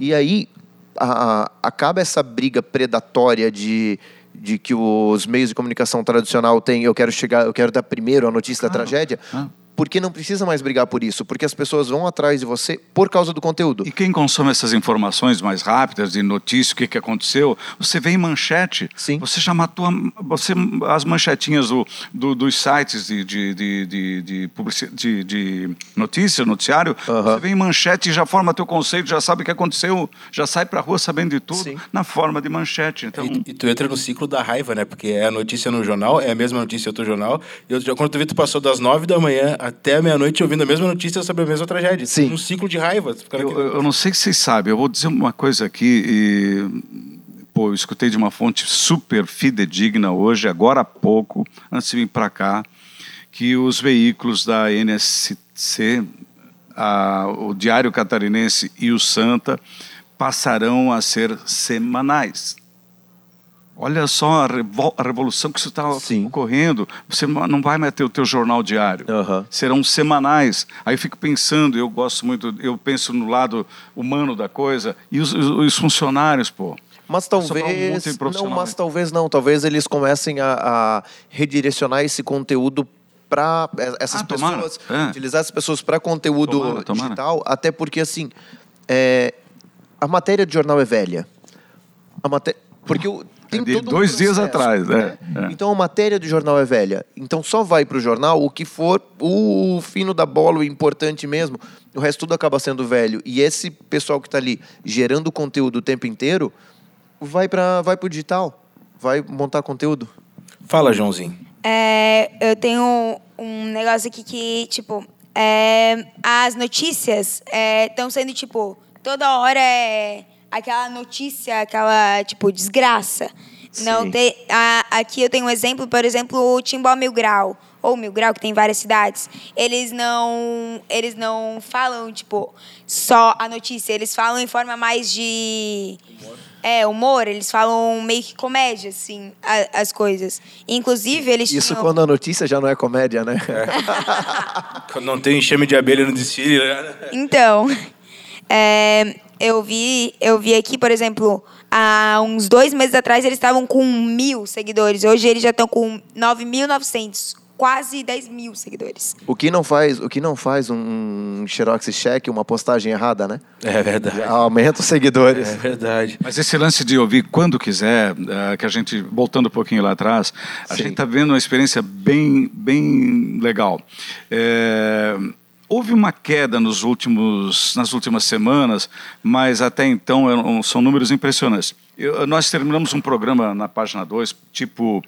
E aí a- a- acaba essa briga predatória de, de que os meios de comunicação tradicional têm, eu quero chegar, eu quero dar primeiro a notícia da tragédia. Ah. Porque não precisa mais brigar por isso, porque as pessoas vão atrás de você por causa do conteúdo. E quem consome essas informações mais rápidas de notícia, o que, que aconteceu, você vê em manchete. Sim. Você já matou a- você, as manchetinhas do, do- dos sites de, de, de, de, de, publici- de- de notícia, noticiário. Você vê em manchete e já forma teu conceito, já sabe o que aconteceu, já sai pra rua sabendo de tudo, Sim. na forma de manchete. Então, E, e tu entra no ciclo da raiva, né? Porque é a notícia no jornal, é a mesma notícia em outro jornal. E outro, dia, quando tu vê, tu passou das nove da manhã até a meia-noite ouvindo a mesma notícia sobre a mesma tragédia. Sim. Um ciclo de raiva. Eu- eu não sei se vocês sabem, eu vou dizer uma coisa aqui e pô, eu escutei de uma fonte super fidedigna hoje, agora há pouco, antes de vir para cá, que os veículos da NSC, a- o Diário Catarinense e o Santa passarão a ser semanais. Olha só a, revol- a revolução que isso está ocorrendo. Você não vai mais ter o teu jornal diário Aham. serão semanais. Aí eu fico pensando, eu gosto muito, eu penso no lado humano da coisa e os, os- os funcionários, pô. Mas talvez muito não, mas talvez não. Talvez eles comecem a, a redirecionar esse conteúdo para essas Ah, pessoas, É. utilizar essas pessoas para conteúdo Tomara, tomara. digital, até porque assim, é, a matéria de jornal é velha. A maté porque o, tem É de todo um dois dias processo, atrás, né? é, é. Então a matéria do jornal é velha. Então só vai para o jornal o que for o fino da bola, o importante mesmo. O resto tudo acaba sendo velho. E esse pessoal que está ali gerando conteúdo o tempo inteiro vai para vai o digital, vai montar conteúdo. Fala, Joãozinho. É, eu tenho um negócio aqui que, tipo, é, as notícias estão sendo, tipo, toda hora é aquela notícia, aquela, tipo, desgraça. Não Sim. tem, a- aqui eu tenho um exemplo, por exemplo, o Timbó Mil Grau, ou Mil Grau, que tem em várias cidades. Eles não, eles não falam, tipo, só a notícia, eles falam em forma mais de É, humor, eles falam meio que comédia, assim, a- as coisas. Inclusive, eles Isso tinham... quando a notícia já não é comédia, né? Quando não tem enxame de abelha no desfile, né? Então, é, eu vi, eu vi aqui, por exemplo, há uns dois meses atrás eles estavam com mil seguidores. Hoje eles já estão com 9.900, quase 10 mil seguidores. O que não faz, o que não faz um xerox check, uma postagem errada, né? É verdade. Aumenta os seguidores. É verdade. Mas esse lance de ouvir quando quiser, eh, que a gente, voltando um pouquinho lá atrás, a Sim. gente está vendo uma experiência bem, bem legal. Eh, houve uma queda nos últimos, nas últimas semanas, mas até então eram- são números impressionantes. Eu- nós terminamos um programa na página 2, tipo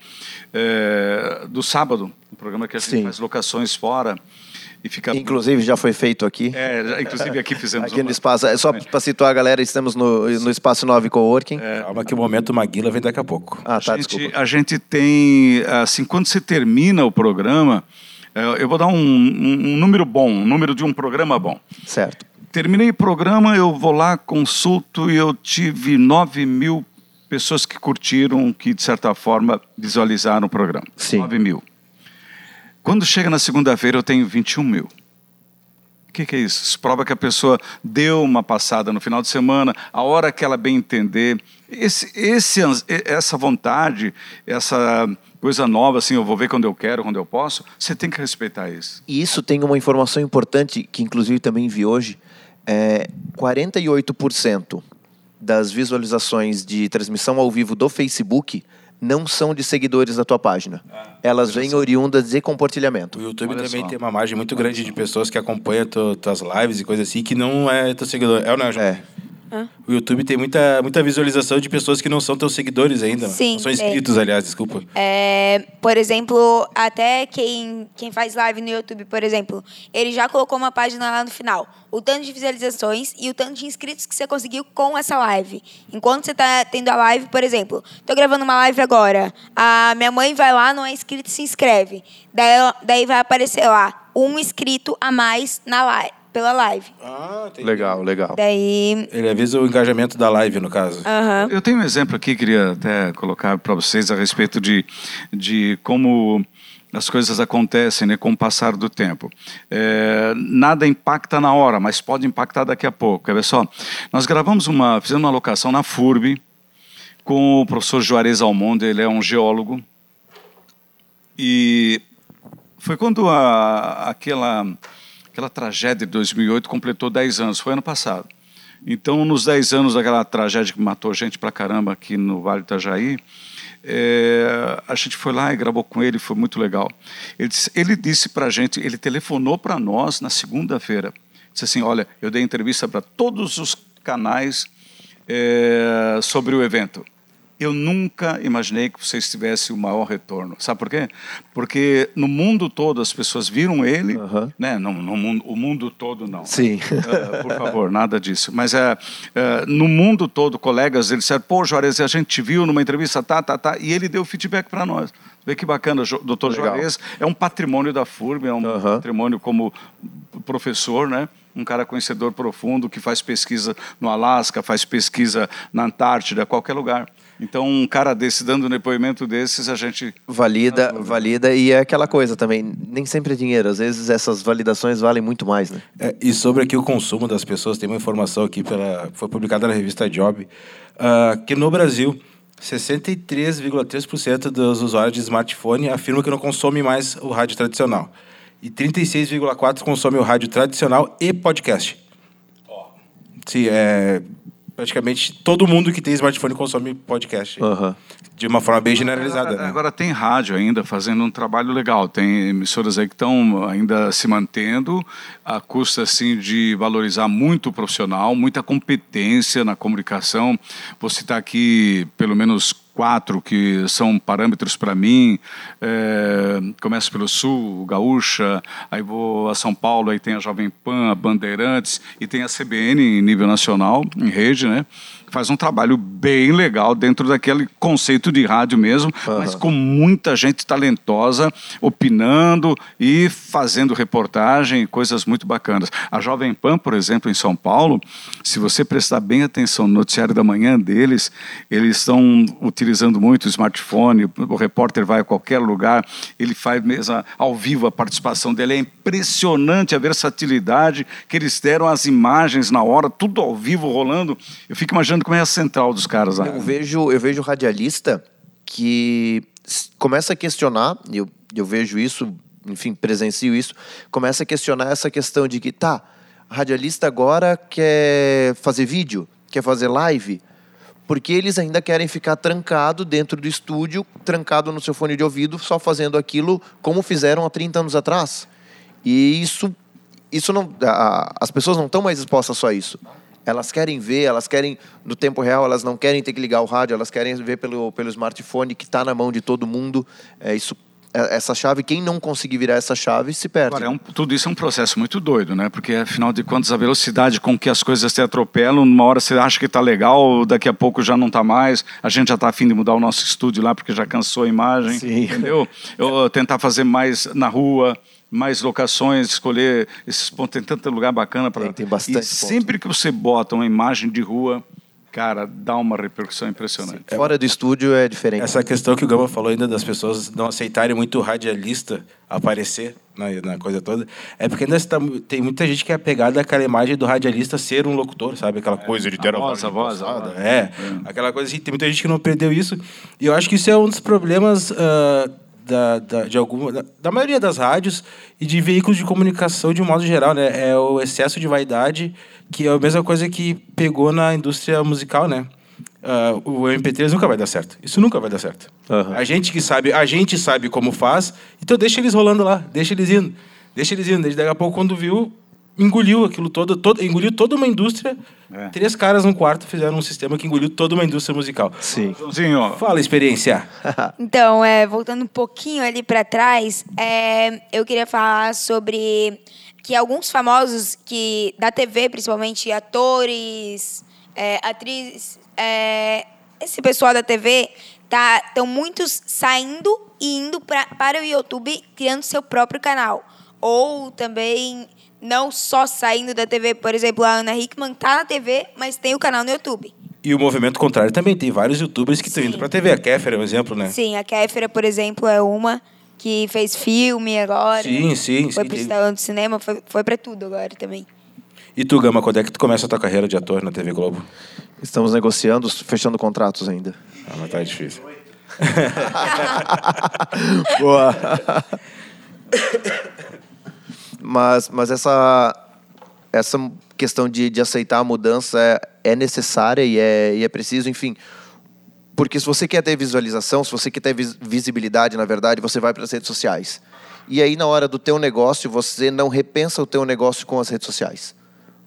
eh, do sábado, um programa que a gente Sim. faz locações fora e fica. Inclusive já foi feito aqui. É, inclusive aqui fizemos Aqui no uma- espaço. É só para situar a galera, estamos no, no espaço 9 Coworking. Calma que o momento Maguila vem daqui a pouco. Ah, tá, a, gente, desculpa. a gente tem, assim, quando você termina o programa, eu vou dar um, um- um número bom, um número de um programa bom. Certo. Terminei o programa, eu vou lá, consulto e eu tive 9 mil pessoas que curtiram, que de certa forma visualizaram o programa. Sim. 9 mil. Quando chega na segunda-feira, eu tenho 21 mil. O que, que é isso? Isso prova que a pessoa deu uma passada no final de semana, a hora que ela bem entender. Esse, esse, essa vontade, essa coisa nova, assim, eu vou ver quando eu quero, quando eu posso, você tem que respeitar isso. E isso tem uma informação importante que inclusive também vi hoje. É 48% das visualizações de transmissão ao vivo do Facebook não são de seguidores da tua página. Elas vêm oriundas de compartilhamento. O YouTube Olha também só. tem uma margem muito grande de pessoas que acompanham tu, tuas lives e coisas assim, que não é teu seguidor. É ou não, é, João? É. O YouTube tem muita, muita visualização de pessoas que não são teus seguidores ainda. Sim, Não são tem. inscritos, aliás, desculpa. É, por exemplo, até quem, quem faz live no YouTube, por exemplo, ele já colocou uma página lá no final. O tanto de visualizações e o tanto de inscritos que você conseguiu com essa live. Enquanto você está tendo a live, por exemplo, tô gravando uma live agora. A minha mãe vai lá, não é inscrito, se inscreve. Daí, daí vai aparecer lá, um inscrito a mais na live, pela live. Ah, entendi. Legal, legal. Daí. Ele avisa o engajamento da live, no caso. Aham. Eu tenho um exemplo aqui, queria até colocar para vocês a respeito de, de como as coisas acontecem né, com o passar do tempo. É, nada impacta na hora, mas pode impactar daqui a pouco. Quer ver só? Nós gravamos uma, fizemos uma locação na FURB com o professor Juarez Almonde, ele é um geólogo. E foi quando a, aquela, aquela tragédia de 2008 completou 10 anos, foi ano passado. Então, nos 10 anos daquela tragédia que matou gente pra caramba aqui no Vale do Itajaí, é, a gente foi lá e gravou com ele, foi muito legal. Ele disse, ele disse para a gente, ele telefonou para nós na segunda-feira. Disse assim: Olha, eu dei entrevista para todos os canais é, sobre o evento. Eu nunca imaginei que vocês tivessem o maior retorno. Sabe por quê? Porque no mundo todo as pessoas viram ele, Aham. né? No, no mundo, o mundo todo não. Sim. Eh, <laughs> por favor, nada disso. Mas é, eh, no mundo todo, colegas, eles disseram, pô, Juarez, a gente te viu numa entrevista, tá, tá, tá, e ele deu feedback para nós. Vê que bacana, doutor Legal. Juarez é um patrimônio da FURB, é um Aham. patrimônio como professor, né? Um cara conhecedor profundo que faz pesquisa no Alasca, faz pesquisa na Antártida, qualquer lugar. Então, um cara desse dando um depoimento desses, a gente Valida, valida e é aquela coisa também, nem sempre é dinheiro, às vezes essas validações valem muito mais, né? É, e sobre aqui o consumo das pessoas, tem uma informação aqui, pela, foi publicada na revista Job, ah, que no Brasil, 63,3% dos usuários de smartphone afirmam que não consomem mais o rádio tradicional. E 36,4% consomem o rádio tradicional e podcast. Sim, é, praticamente todo mundo que tem smartphone consome podcast. Aham. De uma forma bem generalizada. Agora, né? agora tem rádio ainda fazendo um trabalho legal. Tem emissoras aí que estão ainda se mantendo a custa assim de valorizar muito o profissional, muita competência na comunicação. Vou citar aqui pelo menos quatro que são parâmetros para mim. É, começo pelo Sul, Gaúcha, aí vou a São Paulo, aí tem a Jovem Pan, a Bandeirantes e tem a CBN em nível nacional, em rede, né? Faz um trabalho bem legal dentro daquele conceito de rádio mesmo, uhum. mas com muita gente talentosa opinando e fazendo reportagem, coisas muito bacanas. A Jovem Pan, por exemplo, em São Paulo, se você prestar bem atenção no noticiário da manhã deles, eles estão utilizando muito o smartphone, o repórter vai a qualquer lugar, ele faz mesmo ao vivo a participação dele, é impressionante a versatilidade que eles deram as imagens na hora, tudo ao vivo rolando. Eu fico imaginando como é a central dos caras lá. Eu vejo, eu vejo radialista que começa a questionar, eu, eu vejo isso, enfim, presencio isso, começa a questionar essa questão de que, tá, radialista agora quer fazer vídeo, quer fazer live, porque eles ainda querem ficar trancado dentro do estúdio, trancado no seu fone de ouvido, só fazendo aquilo como fizeram há 30 anos atrás. E isso, isso não, a, as pessoas não estão mais expostas só a isso. Elas querem ver, elas querem no tempo real, elas não querem ter que ligar o rádio, elas querem ver pelo, pelo smartphone que está na mão de todo mundo. É, isso é, essa chave, quem não conseguir virar essa chave se perde. Agora, é um, tudo isso é um processo muito doido, né? Porque, afinal de contas, a velocidade com que as coisas se atropelam, numa hora você acha que está legal, daqui a pouco já não está mais, a gente já está afim de mudar o nosso estúdio lá porque já cansou a imagem, Sim. entendeu? Eu tentar fazer mais na rua, mais locações, escolher esses pontos. Tem tanto lugar bacana para. Tem, tem bastante. E sempre que você bota uma imagem de rua, cara, dá uma repercussão impressionante. Sim. Fora do estúdio é diferente. Essa questão que o Gama falou ainda das pessoas não aceitarem muito o radialista aparecer na, na coisa toda, é porque ainda está, tem muita gente que é apegada àquela imagem do radialista ser um locutor, sabe? Aquela coisa de ter a, a voz, a voz, a voz. É, é, aquela coisa assim. Tem muita gente que não perdeu isso. E eu acho que isso é um dos problemas. Uh, da, da, de alguma, da, da, maioria das rádios e de veículos de comunicação de um modo geral, né? É o excesso de vaidade, que é a mesma coisa que pegou na indústria musical, né? Uh, o MP3 nunca vai dar certo. Isso nunca vai dar certo. Uhum. A gente que sabe, a gente sabe como faz, então deixa eles rolando lá, deixa eles indo. Deixa eles indo. Daqui a pouco, quando viu, engoliu aquilo todo, todo engoliu toda uma indústria. É. Três caras no quarto fizeram um sistema que engoliu toda uma indústria musical. Sim. Joãozinho, fala experiência. <laughs> então, é, voltando um pouquinho ali para trás, é, eu queria falar sobre que alguns famosos que da TV, principalmente atores, é, atrizes, é, esse pessoal da TV tá estão muitos saindo e indo pra, para o YouTube criando seu próprio canal ou também não só saindo da TV, por exemplo, a Ana Hickman tá na TV, mas tem o canal no YouTube. E o movimento contrário também, tem vários youtubers que estão indo para a TV. A Kéfera é um exemplo, né? Sim, a Kéfera, por exemplo, é uma que fez filme agora. Sim, sim. Foi sim, para o de cinema, foi, foi para tudo agora também. E tu, Gama, quando é que tu começa a tua carreira de ator na TV Globo? Estamos negociando, fechando contratos ainda. Ah, mas tá difícil. <laughs> <laughs> Boa. <laughs> mas, mas essa, essa questão de, de aceitar a mudança é, é necessária e é, e é preciso, enfim. Porque se você quer ter visualização, se você quer ter visibilidade, na verdade, você vai para as redes sociais. E aí, na hora do teu negócio, você não repensa o teu negócio com as redes sociais.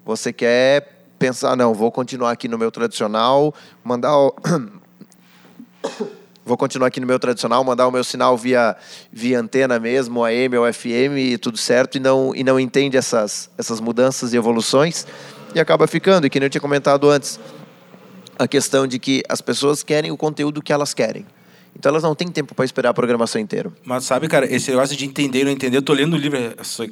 Você quer pensar, não, vou continuar aqui no meu tradicional, mandar. <coughs> vou continuar aqui no meu tradicional, mandar o meu sinal via, via antena mesmo, AM ou FM e tudo certo, e não, e não entende essas, essas mudanças e evoluções, e acaba ficando. E que nem eu tinha comentado antes, a questão de que as pessoas querem o conteúdo que elas querem. Então elas não têm tempo para esperar a programação inteira. Mas sabe, cara, esse negócio de entender e não entender, eu tô lendo um livro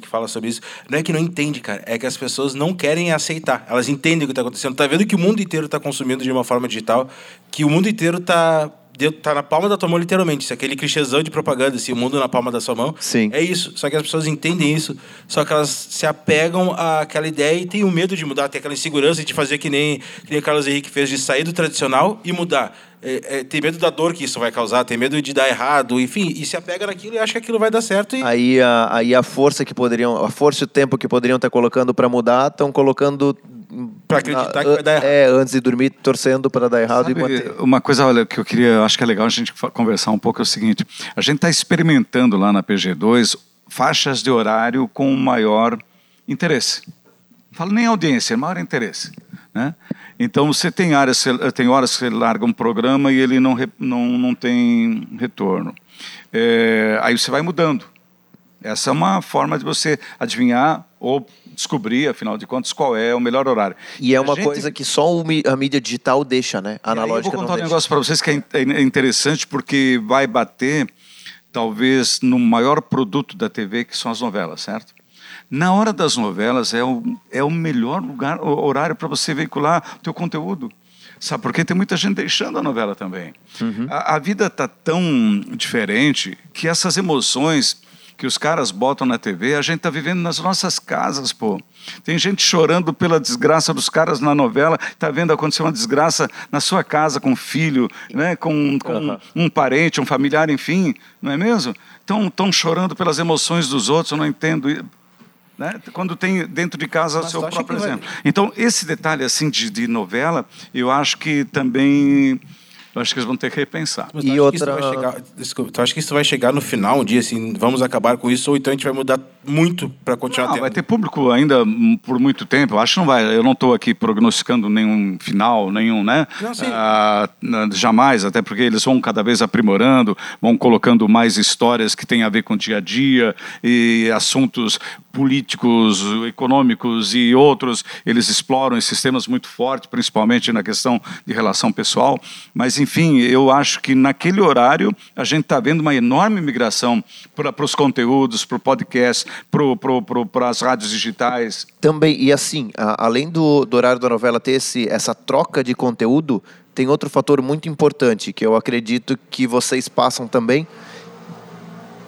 que fala sobre isso. Não é que não entende, cara, é que as pessoas não querem aceitar. Elas entendem o que está acontecendo. Tá vendo que o mundo inteiro está consumindo de uma forma digital, que o mundo inteiro está tá na palma da tua mão, literalmente. Isso é aquele clichêzão de propaganda, assim, o mundo na palma da sua mão. Sim. É isso. Só que as pessoas entendem isso, só que elas se apegam àquela ideia e têm o medo de mudar, tem aquela insegurança de fazer que nem, que nem o Carlos Henrique fez, de sair do tradicional e mudar. É, é, tem medo da dor que isso vai causar, tem medo de dar errado, enfim, e se apega naquilo e acha que aquilo vai dar certo. E... Aí, a, aí a força que poderiam, a força e o tempo que poderiam estar colocando para mudar, estão colocando para acreditar que vai dar errado. É, antes de dormir torcendo para dar errado Sabe, e manter. Uma coisa olha, que eu queria, acho que é legal a gente conversar um pouco é o seguinte: a gente está experimentando lá na PG2 faixas de horário com maior interesse. Não falo nem audiência, maior interesse. Né? Então você tem áreas, tem horas que você larga um programa e ele não, não, não tem retorno. É, aí você vai mudando. Essa é uma forma de você adivinhar ou descobrir, afinal de contas, qual é o melhor horário. E é uma gente... coisa que só a mídia digital deixa, né? A analógica eu vou contar um negócio para vocês que é, é interessante porque vai bater, talvez, no maior produto da TV, que são as novelas, certo? Na hora das novelas é o, é o melhor lugar, horário para você veicular o teu conteúdo. Sabe, porque tem muita gente deixando a novela também. Uhum. A, a vida está tão diferente que essas emoções que os caras botam na TV, a gente está vivendo nas nossas casas, pô. Tem gente chorando pela desgraça dos caras na novela, está vendo acontecer uma desgraça na sua casa com um filho, né, com, com uhum. um parente, um familiar, enfim, não é mesmo? Estão chorando pelas emoções dos outros, eu não entendo. Né? Quando tem dentro de casa o seu próprio exemplo. Vai... Então, esse detalhe assim de, de novela, eu acho que também eu acho que eles vão ter que repensar. Mas e outra... Chegar, desculpa, tu acha que isso vai chegar no final um dia, assim, vamos acabar com isso, ou então a gente vai mudar muito para continuar não, tendo? Vai ter público ainda por muito tempo. Eu acho que não vai. Eu não estou aqui prognosticando nenhum final, nenhum, né? Não, sim. Ah, jamais, até porque eles vão cada vez aprimorando, vão colocando mais histórias que têm a ver com o dia a dia e assuntos políticos, econômicos e outros. Eles exploram esses temas muito forte, principalmente na questão de relação pessoal. Mas enfim, eu acho que naquele horário a gente está vendo uma enorme migração para os conteúdos, para o podcast, para as rádios digitais. Também, e assim, a, além do, do horário da novela ter esse, essa troca de conteúdo, tem outro fator muito importante que eu acredito que vocês passam também.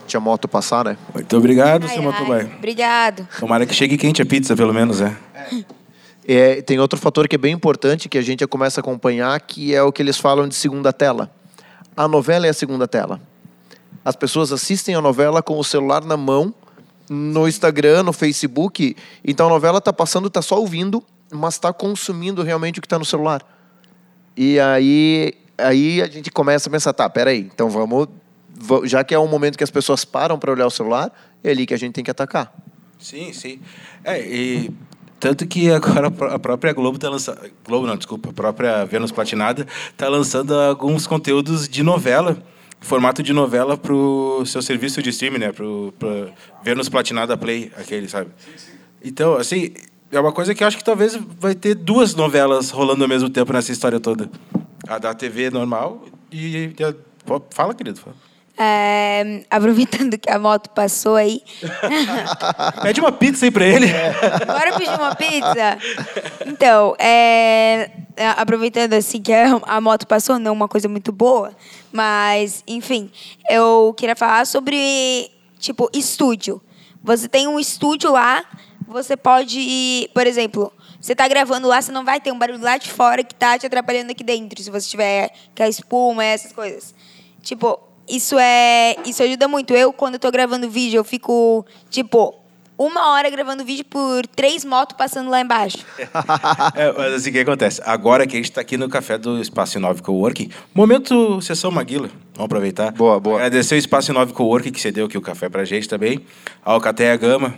Deixa a moto passar, né? Muito obrigado, seu motoboy. Obrigado. Tomara que chegue quente a pizza, pelo menos, é. é. É, tem outro fator que é bem importante que a gente começa a acompanhar, que é o que eles falam de segunda tela. A novela é a segunda tela. As pessoas assistem a novela com o celular na mão, no Instagram, no Facebook. Então a novela está passando, está só ouvindo, mas está consumindo realmente o que está no celular. E aí, aí a gente começa a pensar, tá, peraí, então vamos, já que é um momento que as pessoas param para olhar o celular, é ali que a gente tem que atacar. Sim, sim. É, e tanto que agora <laughs> a própria Globo está lançando. Globo não, desculpa, a própria Vênus Platinada está lançando alguns conteúdos de novela, formato de novela para o seu serviço de streaming, né? Para o Vênus Platinada Play, aquele, sabe? Então, assim, é uma coisa que eu acho que talvez vai ter duas novelas rolando ao mesmo tempo nessa história toda. A da TV normal e. Fala, querido. Fala. É, aproveitando que a moto passou aí. <laughs> Pede uma pizza aí pra ele. <laughs> Bora pedir uma pizza? Então, é, aproveitando assim que a moto passou, não uma coisa muito boa, mas, enfim, eu queria falar sobre, tipo, estúdio. Você tem um estúdio lá, você pode, por exemplo, você está gravando lá, você não vai ter um barulho lá de fora que tá te atrapalhando aqui dentro, se você tiver com a espuma, essas coisas. Tipo, isso é. Isso ajuda muito. Eu, quando estou gravando vídeo, eu fico, tipo, uma hora gravando vídeo por três motos passando lá embaixo. <laughs> é, mas assim, o que acontece? Agora que a gente está aqui no café do Espaço Inove Coworking, momento sessão Maguila. Vamos aproveitar. Boa, boa. Agradecer o Espaço Inove Coworking que cedeu aqui o café pra gente também. A Alcateia Gama,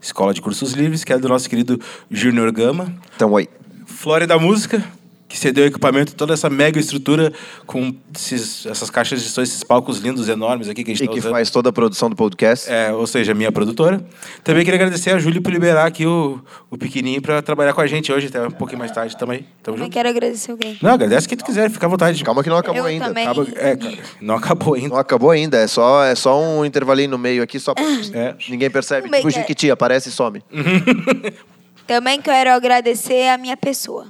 Escola de Cursos Livres, que é do nosso querido Júnior Gama. Então, oi. Flórida Música, que cedeu equipamento, toda essa mega estrutura com esses, essas caixas de som, esses palcos lindos, enormes aqui que a gente E tá que usando. faz toda a produção do podcast. É, ou seja, minha produtora. Também queria agradecer a Júlia por liberar aqui o, o pequenininho para trabalhar com a gente hoje, até um pouquinho mais tarde também. Tamo Também junto. quero agradecer alguém. Não, agradece quem tu quiser, fica à vontade. Calma que não acabou Eu ainda. também. Acaba- é, cara, não acabou ainda. Não acabou ainda, é só, é só um intervalinho no meio aqui, só pra... <laughs> É. Ninguém percebe. Tipo, cara. Jiquiti, aparece e some. <laughs> Também quero agradecer a minha pessoa.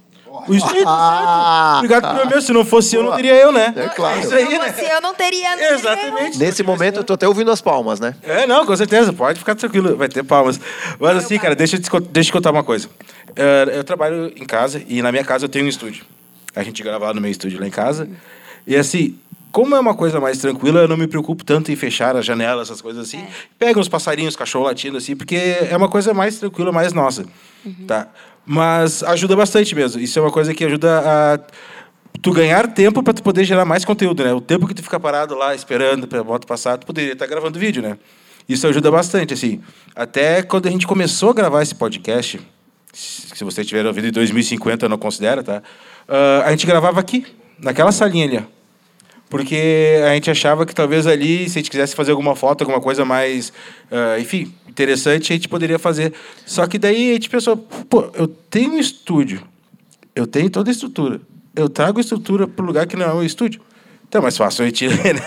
O Espírito <laughs> Santo. Obrigado por meu. Se não fosse eu, não Boa. teria eu, né? É claro. Isso aí, Se não né? fosse eu não teria. não teria Exatamente. Nesse momento, eu tô até ouvindo as palmas, né? É, não, com certeza. Pode ficar tranquilo. Vai ter palmas. Mas assim, cara, deixa eu te, deixa eu te contar uma coisa. É, Eu trabalho em casa e na minha casa eu tenho um estúdio. A gente grava lá no meu estúdio lá em casa. E assim, como é uma coisa mais tranquila, eu não me preocupo tanto em fechar a janela, essas coisas assim. Pega uns passarinhos, cachorro latindo assim, porque é uma coisa mais tranquila, mais nossa. Tá? Mas ajuda bastante mesmo. Isso é uma coisa que ajuda a tu ganhar tempo para tu poder gerar mais conteúdo, né? O tempo que tu fica parado lá esperando para a moto passar, tu poderia estar gravando vídeo, né? Isso ajuda bastante, assim. Até quando a gente começou a gravar esse podcast, se você tiver ouvido em 2050, eu não considera, tá? Ah, a gente gravava aqui, naquela salinha ali. Porque a gente achava que talvez ali, se a gente quisesse fazer alguma foto, alguma coisa mais, ah, enfim, interessante, a gente poderia fazer. Só que daí a gente pensou, pô, eu tenho um estúdio, eu tenho toda a estrutura, eu trago a estrutura para o lugar que não é o estúdio. Então é mais fácil a gente ir, <laughs> né?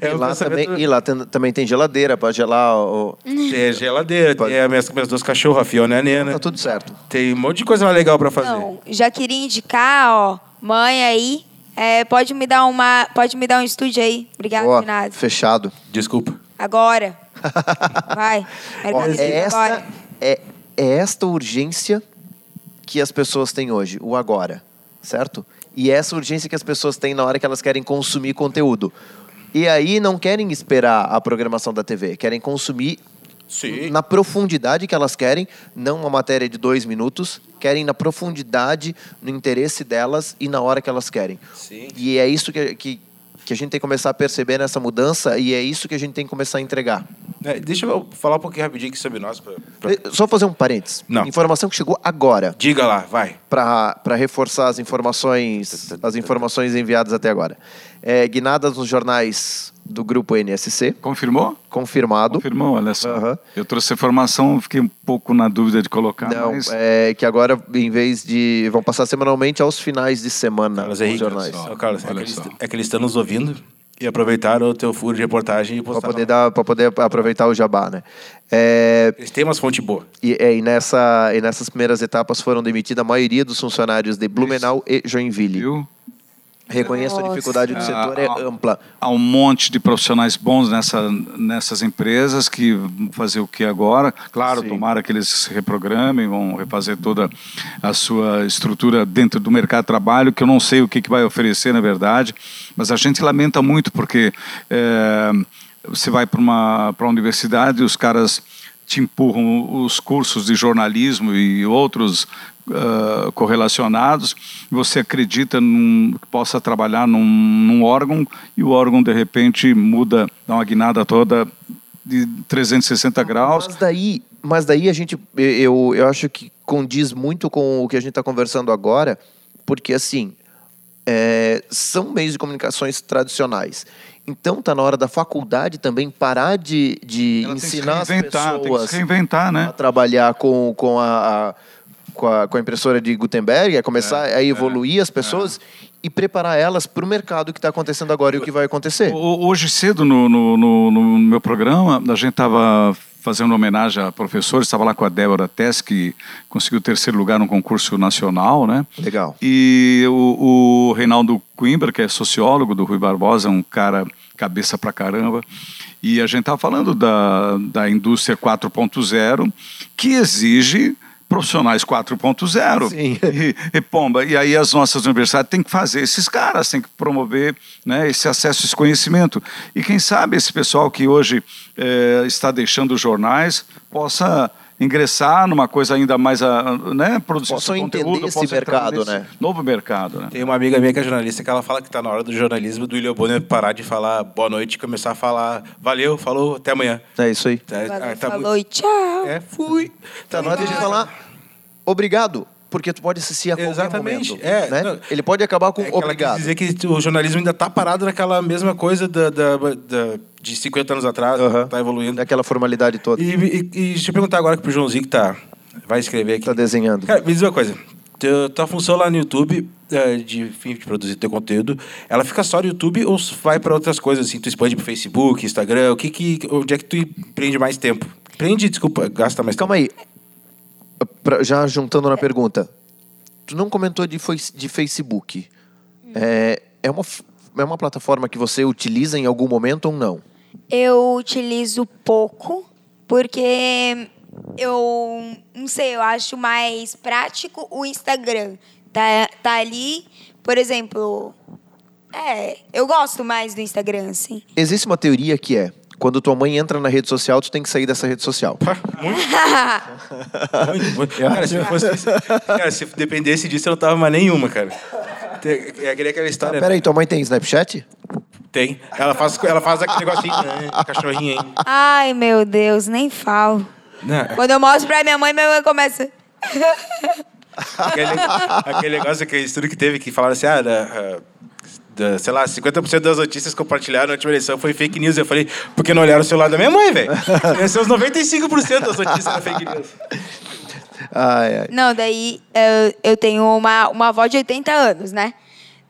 É e, um lá também, e lá tem- também tem geladeira para gelar. O... Tem geladeira, tem as minhas, minhas duas cachorras, a Fiona e a Nena. Tá tudo certo. Tem um monte de coisa legal para fazer. Não, já queria indicar, ó, mãe aí, é, pode me dar uma, pode me dar um estúdio aí. Ó, de nada. fechado. Desculpa. Agora. <laughs> Vai. Ó, é, esta, é, é esta urgência que as pessoas têm hoje, o agora, certo? E é essa urgência que as pessoas têm na hora que elas querem consumir conteúdo. E aí não querem esperar a programação da TV, querem consumir Sim. na profundidade que elas querem, não uma matéria de dois minutos, querem na profundidade, no interesse delas e na hora que elas querem. Sim. E é isso que, que, que a gente tem que começar a perceber nessa mudança e é isso que a gente tem que começar a entregar. É, deixa eu falar um pouquinho rapidinho aqui sobre nós. pra- pra- Eh, Só fazer um parênteses. Não. Informação que chegou agora Diga lá, vai. para reforçar as informações, as informações enviadas até agora. É, guinadas nos jornais do grupo NSC, Confirmou? confirmado. Confirmou, olha só. Aham. Eu trouxe a informação, fiquei um pouco na dúvida de colocar, Não, mas... é que agora, em vez de. vão passar semanalmente aos finais de semana Carlos os Henrique. jornais. só. Carlos, é que, Olha eles, só. é que eles estão nos ouvindo e aproveitaram o teu furo de reportagem e Para postaram. poder, dar, poder aproveitar o jabá, né? É, Eles têm umas fontes boas. e, é, e, nessa, e nessas primeiras etapas foram demitidas a maioria dos funcionários de Blumenau e Joinville. Viu? Reconheço a Nossa. dificuldade do setor, é Ah, ah. ampla. Há um monte de profissionais bons nessa, nessas empresas que vão fazer o que agora? Claro, Sim. tomara que eles se reprogramem, vão refazer toda a sua estrutura dentro do mercado de trabalho, que eu não sei o que, que vai oferecer, na verdade, mas a gente lamenta muito porque é, você vai para uma, para uma universidade e os caras te empurram os cursos de jornalismo e outros ah, correlacionados, você acredita num, que possa trabalhar num, num órgão e o órgão de repente muda, dá uma guinada toda de 360 graus. Mas daí, mas daí a gente, eu, eu acho que condiz muito com o que a gente está conversando agora, porque assim, é, são meios de comunicações tradicionais. Então tá na hora da faculdade também parar de, de Ela ensinar as reinventar, tem que pessoas reinventar, a né? trabalhar com, com a, a- com a, com a impressora de Gutenberg, a começar a evoluir as pessoas e preparar elas para o mercado que está acontecendo agora e o que vai acontecer. Ho- Hoje cedo no, no, no- no meu programa, a gente estava fazendo homenagem a professores, estava lá com a Débora Tess, que conseguiu terceiro lugar no concurso nacional, né? Legal. E o, o Reinaldo Coimbra, que é sociólogo do Rui Barbosa, um cara cabeça pra caramba. E a gente estava falando da, da indústria 4.0, que exige profissionais 4.0. Sim. E, e, pomba, e aí as nossas universidades têm que fazer esses caras, têm que promover né, esse acesso, esse conhecimento. E quem sabe esse pessoal que hoje eh, está deixando os jornais possa ingressar numa coisa ainda mais, ah, né, produzir Possam conteúdo, esse mercado, né? Novo mercado, né? Tem uma amiga minha que é jornalista que ela fala que tá na hora do jornalismo do William Bonner parar de falar boa noite e começar a falar valeu, falou, até amanhã. É isso aí. Tá, Valeu, ah, tá falou e tchau. É, fui. Tá na hora de falar obrigado, porque tu pode assistir a qualquer Exatamente, momento. é, né? não. Ele pode acabar com É obrigado. dizer que o jornalismo ainda tá parado naquela mesma coisa da, da, da- de 50 anos atrás, Aham. tá evoluindo. Daquela formalidade toda. E, e, e deixa eu perguntar agora pro Joãozinho que tá, vai escrever aqui. Tá desenhando. Cara, me diz uma coisa. Teu- tua função lá no YouTube, é, de, enfim, de produzir teu conteúdo, ela fica só no YouTube ou vai para outras coisas, assim? Tu expande pro Facebook, Instagram, o que que, onde é que tu prende mais tempo? Prende, desculpa, gasta mais Calma aí. Pra- já juntando na pergunta. Tu não comentou de, de Facebook. É, é, uma, é uma plataforma que você utiliza em algum momento ou não? Eu utilizo pouco, porque eu não sei, eu acho mais prático o Instagram. Tá, tá ali, por exemplo. É, eu gosto mais do Instagram, assim. Existe uma teoria que é: quando tua mãe entra na rede social, tu tem que sair dessa rede social. <laughs> Muito, muito. Cara, se, fosse, cara, se dependesse disso, eu não tava mais nenhuma, cara. É aquela história. Peraí, tua mãe tem Snapchat? Tem. Ela faz, ela faz aquele negocinho, né, cachorrinho, hein? Ai, meu Deus, nem falo. Não, Quando eu mostro pra minha mãe, minha mãe começa. aquele, aquele negócio, aquele estudo que teve que falaram assim, ah, da, ah, da, sei lá, 50% das notícias compartilhadas na última eleição foi fake news. Eu falei, porque não olharam o celular da minha mãe, velho? <laughs> Esses são os 95% das notícias da fake news. Ai, ai. Não, daí eu, eu tenho uma, uma avó de 80 anos, né?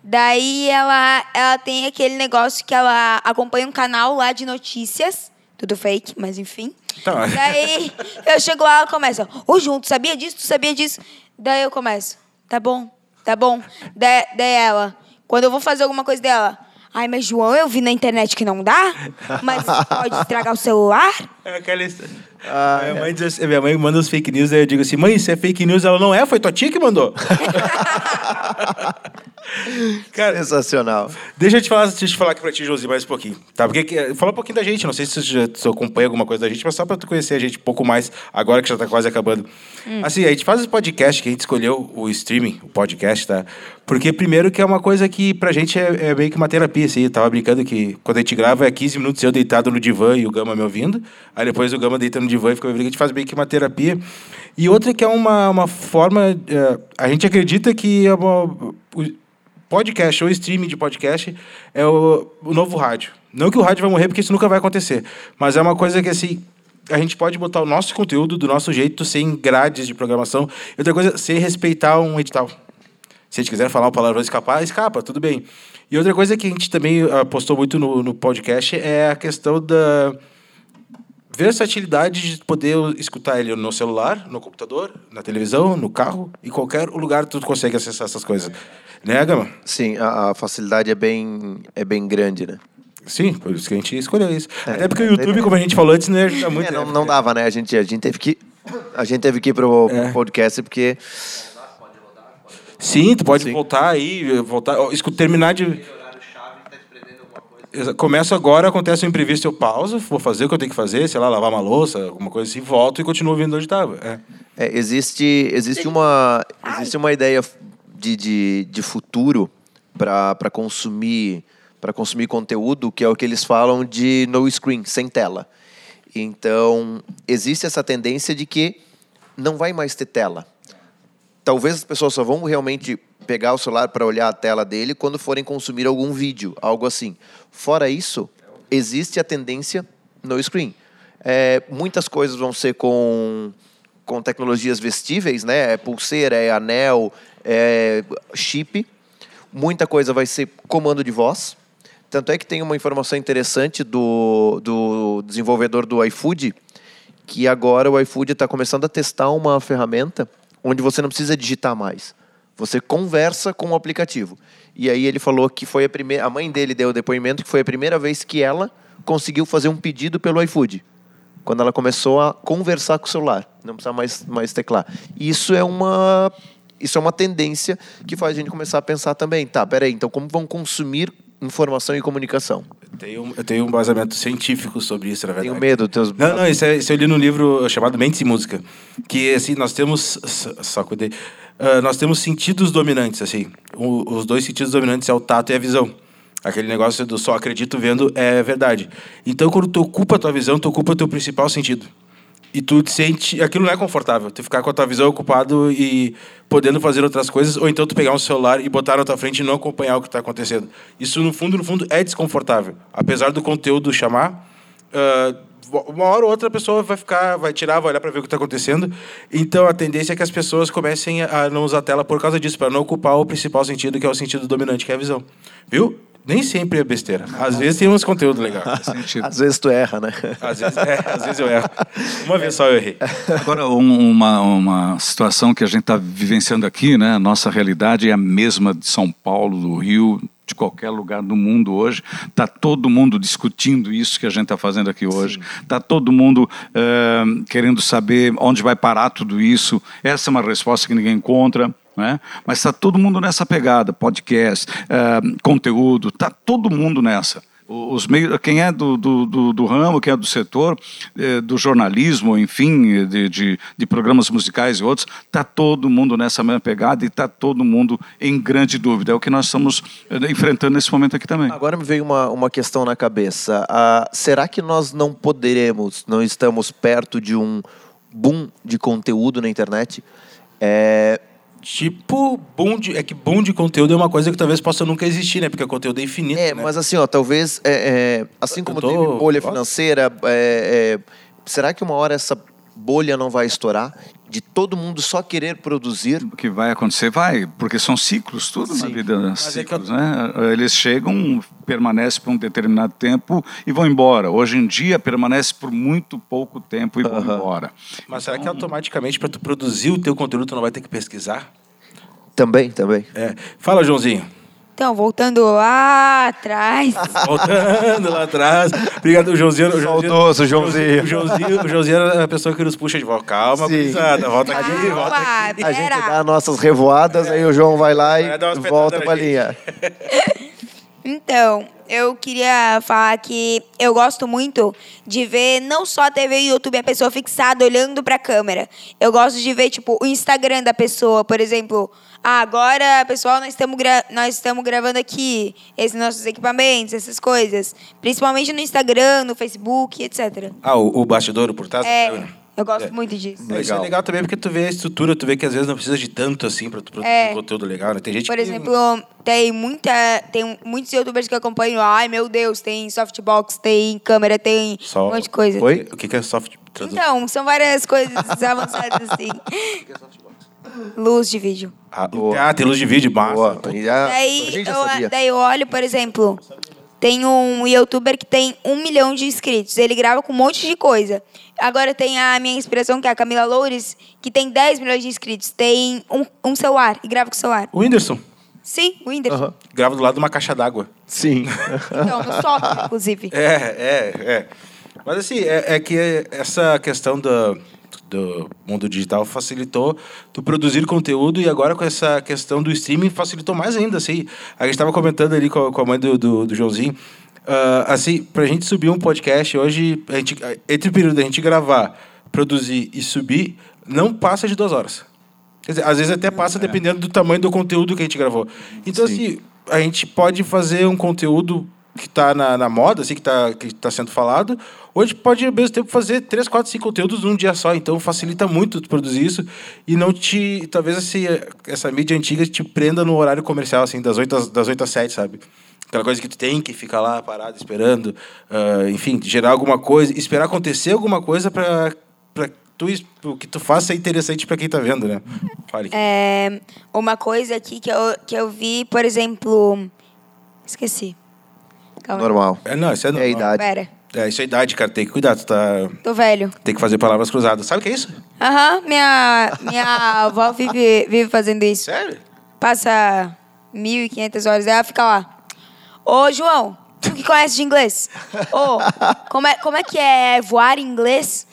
Daí ela, ela tem aquele negócio que ela acompanha um canal lá de notícias. Tudo fake, mas enfim. Tá. Daí eu chego lá, ela começa, ô Junto, sabia disso? Tu sabia disso? Daí eu começo, tá bom, tá bom. Daí, daí ela, quando eu vou fazer alguma coisa dela, ai, mas João, eu vi na internet que não dá, mas <laughs> pode estragar o celular. É aquela história. minha, mãe diz assim- minha mãe manda os fake news, aí eu digo assim, mãe, isso é fake news? Ela não é, foi tua tia que mandou. <laughs> Cara, Sensacional. Deixa eu te falar, deixa eu te falar aqui pra ti, Josi, mais um pouquinho. Tá? Porque que- fala um pouquinho da gente, não sei se você se acompanha alguma coisa da gente, mas só pra tu conhecer a gente um pouco mais, agora que já tá quase acabando. Assim, a gente faz esse podcast que a gente escolheu o streaming, o podcast, tá? Porque primeiro que é uma coisa que pra gente é, é meio que uma terapia, assim. Eu tava brincando que quando a gente grava é 15 minutos eu deitado no divã e o Gama me ouvindo. Aí depois o Gama deita no divã e fica ouvindo. A gente faz meio que uma terapia. E outra que é uma, uma forma. é, a gente acredita que é uma, o- podcast ou streaming de podcast é o, o novo rádio. Não que o rádio vai morrer, porque isso nunca vai acontecer. Mas é uma coisa que, assim, a gente pode botar o nosso conteúdo do nosso jeito, sem grades de programação. E outra coisa, sem respeitar um edital. Se a gente quiser falar uma palavra escapar, escapa, tudo bem. E outra coisa que a gente também apostou muito no, no podcast é a questão da versatilidade de poder escutar ele no celular, no computador, na televisão, no carro, em qualquer lugar tu consegue acessar essas coisas. Né, Gama? Sim, a, a facilidade é bem, é bem grande, né? Sim, por isso que a gente escolheu isso. É, Até porque o YouTube, como a gente falou antes, não ia ajudar muito. É, não, né? não dava, né? A gente, a gente teve que. A gente teve que ir pro É. podcast porque. Sim, tu pode Sim. voltar aí, voltar, ó, escu- terminar de. Começo agora, acontece um imprevisto, eu pauso, vou fazer o que eu tenho que fazer, sei lá, lavar uma louça, alguma coisa assim, volto e continuo ouvindo onde estava. É. É, existe, existe, uma, existe uma ideia de, de, de futuro para consumir para consumir conteúdo que é o que eles falam de no screen, sem tela. Então, existe essa tendência de que não vai mais ter tela. Talvez as pessoas só vão realmente pegar o celular para olhar a tela dele quando forem consumir algum vídeo, algo assim. Fora isso, existe a tendência no screen. É, muitas coisas vão ser com, com tecnologias vestíveis, né? É pulseira, é anel, é chip. Muita coisa vai ser comando de voz. Tanto é que tem uma informação interessante do, do desenvolvedor do iFood, que agora o iFood está começando a testar uma ferramenta onde você não precisa digitar mais. Você conversa com o aplicativo. E aí ele falou que foi a primeira. A mãe dele deu o depoimento que foi a primeira vez que ela conseguiu fazer um pedido pelo iFood. Quando ela começou a conversar com o celular. Não precisa mais, mais teclar. E Isso é uma. Isso é uma tendência que faz a gente começar a pensar também, tá, peraí, então como vão consumir informação e comunicação? Eu tenho, eu tenho um basamento científico sobre isso, na verdade. Tenho medo, teus... Não, não, isso, é, isso eu li num livro chamado Mentes e Música. Que, assim, nós temos... Só cuidei. Ah, nós temos sentidos dominantes, assim. O- os dois sentidos dominantes é o tato e a visão. Aquele negócio do só acredito vendo é verdade. Então, quando tu ocupa a tua visão, tu ocupa o teu principal sentido. E tu te sente... Aquilo não é confortável. Tu ficar com a tua visão ocupado e podendo fazer outras coisas, ou então tu pegar um celular e botar na tua frente e não acompanhar o que está acontecendo. Isso, no fundo, no fundo, é desconfortável. Apesar do conteúdo chamar... ah, uma hora ou outra a pessoa vai ficar, vai tirar, vai olhar para ver o que está acontecendo. Então a tendência é que as pessoas comecem a não usar a tela por causa disso, para não ocupar o principal sentido, que é o sentido dominante, que é a visão. Viu? Nem sempre é besteira. Às vezes tem uns conteúdos legais. Às vezes tu erra, né? Às vezes, é, às vezes eu erro. Uma vez só eu errei. Agora, um- uma, uma situação que a gente está vivenciando aqui, né? Nossa realidade é a mesma de São Paulo, do Rio, de qualquer lugar do mundo hoje. Está todo mundo discutindo isso que a gente está fazendo aqui hoje. Está todo mundo eh, querendo saber onde vai parar tudo isso. Essa é uma resposta que ninguém encontra. Né? Mas está todo mundo nessa pegada, podcast, eh, conteúdo, está todo mundo nessa. Os meios, quem é do, do, do, do ramo, quem é do setor, eh, do jornalismo, enfim, de, de, de programas musicais e outros, está todo mundo nessa mesma pegada e está todo mundo em grande dúvida. É o que nós estamos eh, enfrentando nesse momento aqui também. Agora me veio uma, uma questão na cabeça. Ah, será que nós não poderemos, não estamos perto de um boom de conteúdo na internet? É, Tipo, boom de, é que boom de conteúdo é uma coisa que talvez possa nunca existir, né? Porque o conteúdo é infinito, É, né? mas assim, ó, talvez, é, é, assim como tô- teve bolha financeira, é, é, será que uma hora essa bolha não vai estourar? De todo mundo só querer produzir? O que vai acontecer? Vai, porque são ciclos, tudo na Sim. vida é que ciclos, né? Eles chegam, permanecem por um determinado tempo e vão embora. Hoje em dia, permanece por muito pouco tempo e vão Aham. embora. Mas será que automaticamente para tu produzir o teu conteúdo tu não vai ter que pesquisar? Também, também. É. Fala, Joãozinho. Então, voltando lá atrás. <laughs> Voltando lá atrás. Obrigado, o Joãozinho. O Joãozinho. O Joãozinho, o Joãozinho era a pessoa que nos puxa de volta. Calma, gurizada. Volta aqui, volta aqui. A gente dá nossas revoadas, aí o João vai lá e Vai volta pra na linha. <laughs> Então, eu queria falar que eu gosto muito de ver não só a TV e o YouTube, a pessoa fixada olhando pra câmera. Eu gosto de ver, tipo, o Instagram da pessoa, por exemplo. Ah, agora, pessoal, nós estamos gra- nós estamos gravando aqui esses nossos equipamentos, essas coisas. Principalmente no Instagram, no Facebook, etc. Ah, o, o bastidor, o por trás? É, câmera. eu gosto É. muito disso. Isso é Legal. legal também porque tu vê a estrutura, tu vê que às vezes não precisa de tanto assim pra tu produzir É. um conteúdo legal, né? Tem gente Por que... exemplo, tem muita tem muitos youtubers que eu acompanho. Ai, meu Deus, tem softbox, tem câmera, tem Só- um monte de coisa. Oi? O que que é soft traduz? Então, são várias coisas <laughs> avançadas assim. Luz de vídeo. Ah, ah, tem luz de vídeo, massa. Daí eu, daí eu olho, por exemplo, tem um youtuber que tem um milhão de inscritos. Ele grava com um monte de coisa. Agora tem a minha inspiração, que é a Camila Loures, que tem 10 milhões de inscritos. Tem um, um celular e grava com o celular. O Whindersson Sim, o Whindersson. Grava do lado de uma caixa d'água. Sim. Então, no sótão, inclusive. <laughs> É, é, é. Mas assim, é, é que essa questão do, do mundo digital facilitou tu produzir conteúdo e agora com essa questão do streaming facilitou mais ainda, assim. A gente estava comentando ali com a, com a mãe do, do, do Joãozinho, ah, assim, pra gente subir um podcast hoje, a gente, entre o período da gente gravar, produzir e subir, não passa de duas horas. Quer dizer, às vezes até passa dependendo do tamanho do conteúdo que a gente gravou. Então, assim, a gente pode fazer um conteúdo que está na, na moda, assim, que está que tá sendo falado, ou a gente pode, ao mesmo tempo, fazer três, quatro, cinco conteúdos num dia só. Então, facilita muito tu produzir isso e não te... Talvez assim, essa mídia antiga te prenda no horário comercial, assim, das oito às, das oito às sete, sabe? Aquela coisa que tu tem que ficar lá parado, esperando, ah, enfim, gerar alguma coisa, esperar acontecer alguma coisa para tu, o que tu faça é interessante para quem tá vendo, né? Fale. É, uma coisa aqui que eu, que eu vi, por exemplo. Esqueci. Calma. Normal. É, não, isso é, É a normal. idade. Pera. É, isso é idade, cara. Tem que cuidar. Tu tá... Tô velho. Tem que fazer palavras cruzadas. Sabe o que é isso? Aham, minha, minha <laughs> avó vive, vive fazendo isso. Sério? Passa 1.500 horas, ela fica lá. Ô, João, tu que conhece de inglês? Ô, como é, como é que é voar em inglês?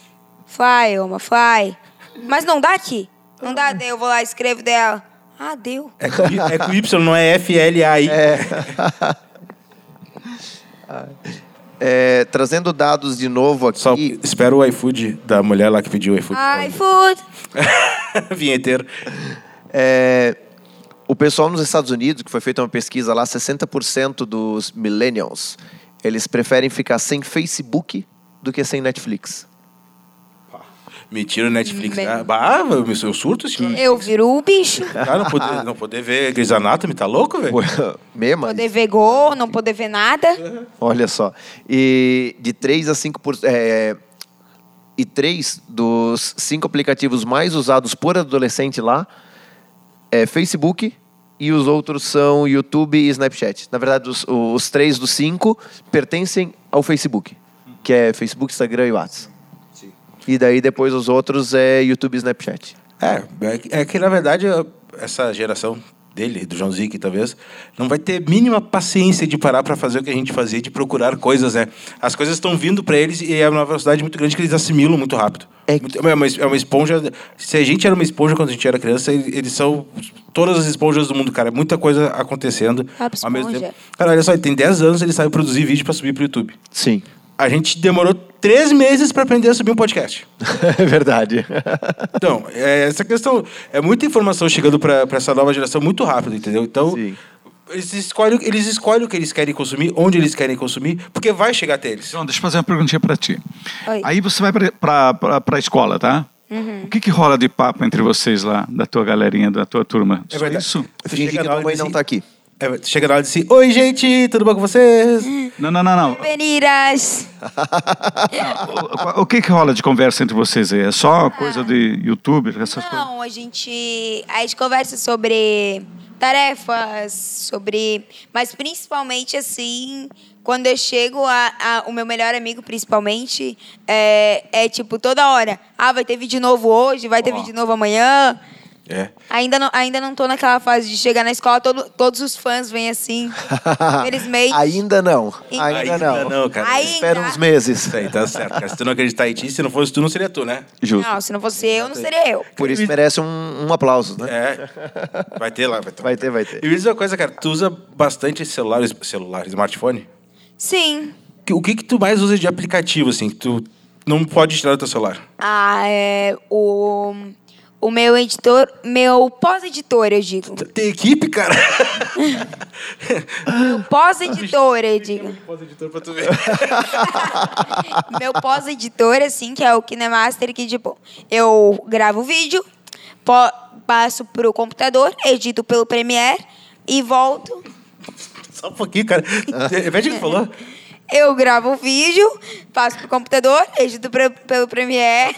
Fly, Oma, fly. Mas não dá aqui. Não dá, daí eu vou lá e escrevo dela. Ah, deu. É com, Y- é com Y, não é F-L-A-I. É, <laughs> trazendo dados de novo aqui. Só espero o iFood da mulher lá que pediu o iFood. iFood. <laughs> Vinheteiro. É, o pessoal nos Estados Unidos, que foi feita uma pesquisa lá, 60% dos millennials, eles preferem ficar sem Facebook do que sem Netflix. Mentira, Netflix. Bem. Ah, bah, eu, eu surto, senhor. Eu viro o bicho. <laughs> Cara, não poder, não poder ver Grey's Anatomy, tá louco, velho? Mesmo? Poder ver gol, não poder ver nada. Olha só. E de 3 a 5%. É, e três dos cinco aplicativos mais usados por adolescente lá é Facebook e os outros são YouTube e Snapchat. Na verdade, os, os três dos cinco pertencem ao Facebook, que é Facebook, Instagram e WhatsApp. E daí depois os outros é YouTube e Snapchat. É, é que- é que na verdade essa geração dele, do João Zique, talvez, não vai ter mínima paciência de parar para fazer o que a gente fazia, de procurar coisas, né? As coisas estão vindo para eles e é uma velocidade muito grande que eles assimilam muito rápido. É Muito- É uma, é uma esponja. Se a gente era uma esponja quando a gente era criança, eles são todas as esponjas do mundo, cara. É muita coisa acontecendo ao mesmo tempo. Cara, olha só, ele tem 10 anos ele sabe produzir vídeo para subir pro YouTube. Sim. A gente demorou três meses para aprender a subir um podcast. <laughs> é verdade. Então, é, essa questão. É muita informação chegando para essa nova geração muito rápido, entendeu? Então, Sim. eles escolhem, eles escolhem o que eles querem consumir, onde eles querem consumir, porque vai chegar até eles. João, deixa eu fazer uma perguntinha para ti. Oi. Aí você vai para a escola, tá? Uhum. O que, que rola de papo entre vocês lá, da tua galerinha, da tua turma? É verdade. isso? Finge que tua mãe não diz tá aqui. É, chega na hora e diz assim, Oi, gente, tudo bom com vocês? Não, não, não, não. Meninas! O, o que, que rola de conversa entre vocês aí? É só coisa de YouTube, essas coisas? Não, a gente, a gente conversa sobre tarefas, sobre. Mas principalmente assim, quando eu chego, a, a- o meu melhor amigo, principalmente, é, é tipo toda hora. Ah, vai ter vídeo novo hoje, vai ter Ó. vídeo novo amanhã. É. Ainda não, ainda não tô naquela fase de chegar na escola, todo- todos os fãs vêm assim. <laughs> Infelizmente. Ainda não. Ainda Ainda não. não, cara. Ainda. Espera uns meses. Isso aí, tá certo, cara. Se tu não acreditar em ti, se não fosse tu, não seria tu, né? Justo. Não, se não fosse eu, não seria eu. Por isso merece um, um aplauso, né? É. Vai ter lá, vai ter. Vai ter, vai ter. E me diz uma coisa, cara. Tu usa bastante celular, celular, smartphone? Sim. O que que tu mais usa de aplicativo, assim, que tu não pode tirar do teu celular? Ah, é. O, o meu editor. Meu pós-editor, eu digo. Tem equipe, cara? Meu pós-editor, eu digo. Pós-editor pra tu ver. <laughs> Meu pós-editor, assim, que é o KineMaster, que, tipo, eu gravo o vídeo, passo pro computador, edito pelo Premiere e volto. Só um pouquinho, cara. <laughs> Repete o que tu falou. Eu gravo o vídeo, passo pro computador, edito pro- pelo Premiere.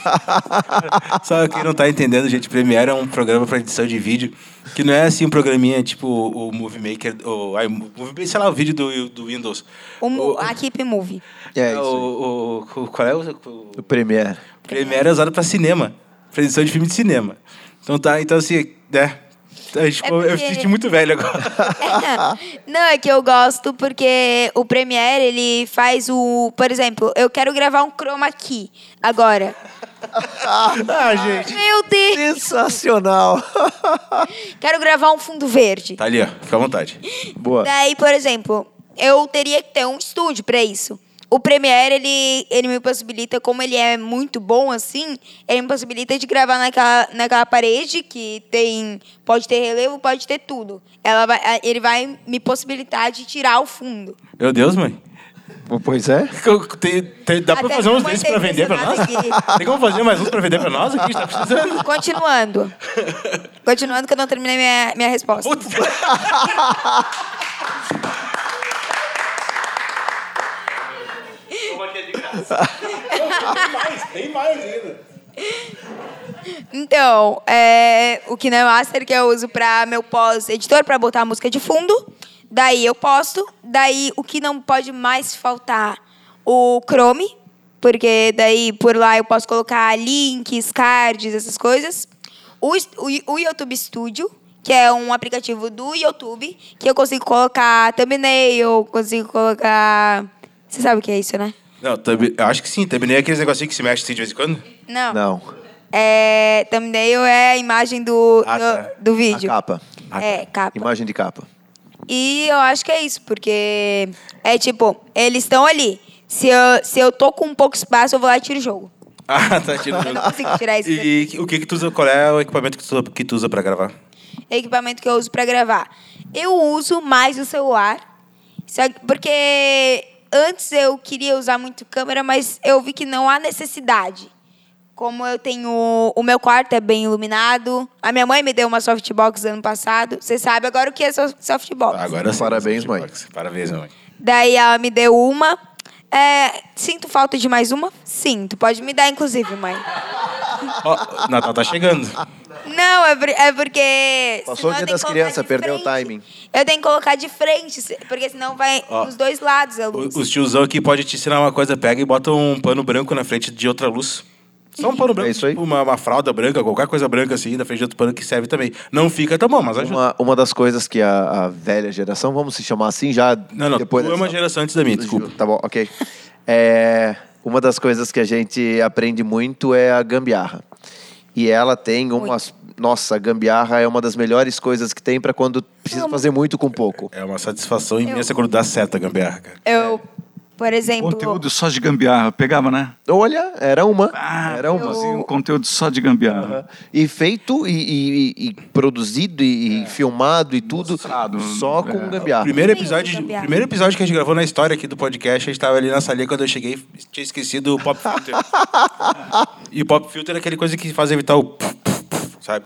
<laughs> Só quem não tá entendendo, gente, Premiere é um programa para edição de vídeo que não é assim um programinha tipo o Movie Maker, ou ai, Movie Maker, sei lá, o vídeo do, do Windows. O, O- a Keep Movie. É isso. aí. o, o, o- qual é o, o O Premiere. Premiere é usado para cinema, pra edição de filme de cinema. Então tá, então assim, né? A gente, É Eu me porque- senti muito velho agora. <laughs> Não, é que eu gosto porque o Premiere, ele faz o... Por exemplo, eu quero gravar um chroma key agora. <laughs> ah, gente. Meu Deus! Sensacional. <laughs> Quero gravar um fundo verde. Tá ali, ó. Fica à vontade. Boa. Daí, por exemplo, eu teria que ter um estúdio pra isso. O Premiere, ele, ele me possibilita, como ele é muito bom assim, ele me possibilita de gravar naquela, naquela parede que tem. Pode ter relevo, pode ter tudo. Ela vai, ele vai me possibilitar de tirar o fundo. Meu Deus, mãe. Pois é. <laughs> Tem, tem- dá pra Até fazer uns desses pra vender pra nós? impressionada Tem como fazer mais uns pra vender pra nós? Aqui, a gente tá precisando. Continuando. Continuando, que eu não terminei minha, minha resposta. Putz. <laughs> Tem mais ainda. Então, é, o KineMaster que eu uso para meu pós-editor, para botar a música de fundo. Daí eu posto. Daí o que não pode mais faltar, o Chrome. Porque daí por lá eu posso colocar links, cards, essas coisas. O, o, o YouTube Studio, que é um aplicativo do YouTube, que eu consigo colocar thumbnail, consigo colocar... Você sabe o que é isso, né? Não, thumb- eu acho que sim. Thumbnail é aqueles negocinhos que se mexe assim de vez em quando? Não. Não. É, thumbnail é a imagem do, Ah, do, tá. do A vídeo. capa. É, capa. Imagem de capa. E eu acho que é isso, porque é tipo, eles estão ali. Se eu, se eu tô com um pouco espaço, eu vou lá e tiro o jogo. <laughs> Ah, tá tirando. Eu não consigo tirar isso E o que que tu usa? Qual é o equipamento que tu, que tu usa pra gravar? equipamento que eu uso pra gravar. Eu uso mais o celular, só que- porque antes eu queria usar muito câmera, mas eu vi que não há necessidade. Como eu tenho. O meu quarto é bem iluminado. A minha mãe me deu uma softbox ano passado. Você sabe agora o que é so- softbox. Agora sim. Parabéns, mãe. Parabéns, mãe. Daí ela me deu uma. É, sinto falta de mais uma? Sinto. Pode me dar, inclusive, mãe. Ó, Natal tá chegando. Não, é, por- é porque. Passou o dia das crianças, de perdeu o timing. Eu tenho que colocar de frente, porque senão vai Ó. nos dois lados a luz. O- Os tiozão aqui pode te ensinar uma coisa. Pega e bota um pano branco na frente de outra luz. Só um pano branco, É isso aí. tipo uma, uma fralda branca, qualquer coisa branca assim, na frente de outro pano que serve também. Não fica tão bom, mas ajuda. Uma, uma das coisas que a, a velha geração, vamos se chamar assim, já Não, não, depois tu é uma dessa- geração antes da minha, desculpa. Tá bom, ok. É, uma das coisas que a gente aprende muito é a gambiarra. E ela tem umas. Nossa, a gambiarra é uma das melhores coisas que tem para quando precisa fazer muito com pouco. É uma satisfação imensa quando dá certo a gambiarra, cara. Eu Por exemplo, Conteúdo só de gambiarra. Pegava, né? Olha, era uma. Ah, era uma. produzia um conteúdo só de gambiarra. E feito e, e- e produzido e, e filmado e tudo Mostrado, só com é. gambiarra. Primeiro episódio, gambiarra. primeiro episódio que a gente gravou na história aqui do podcast, a gente tava ali na salinha quando eu cheguei, tinha esquecido o pop filter. <laughs> e o pop filter é aquele coisa que faz evitar o sabe?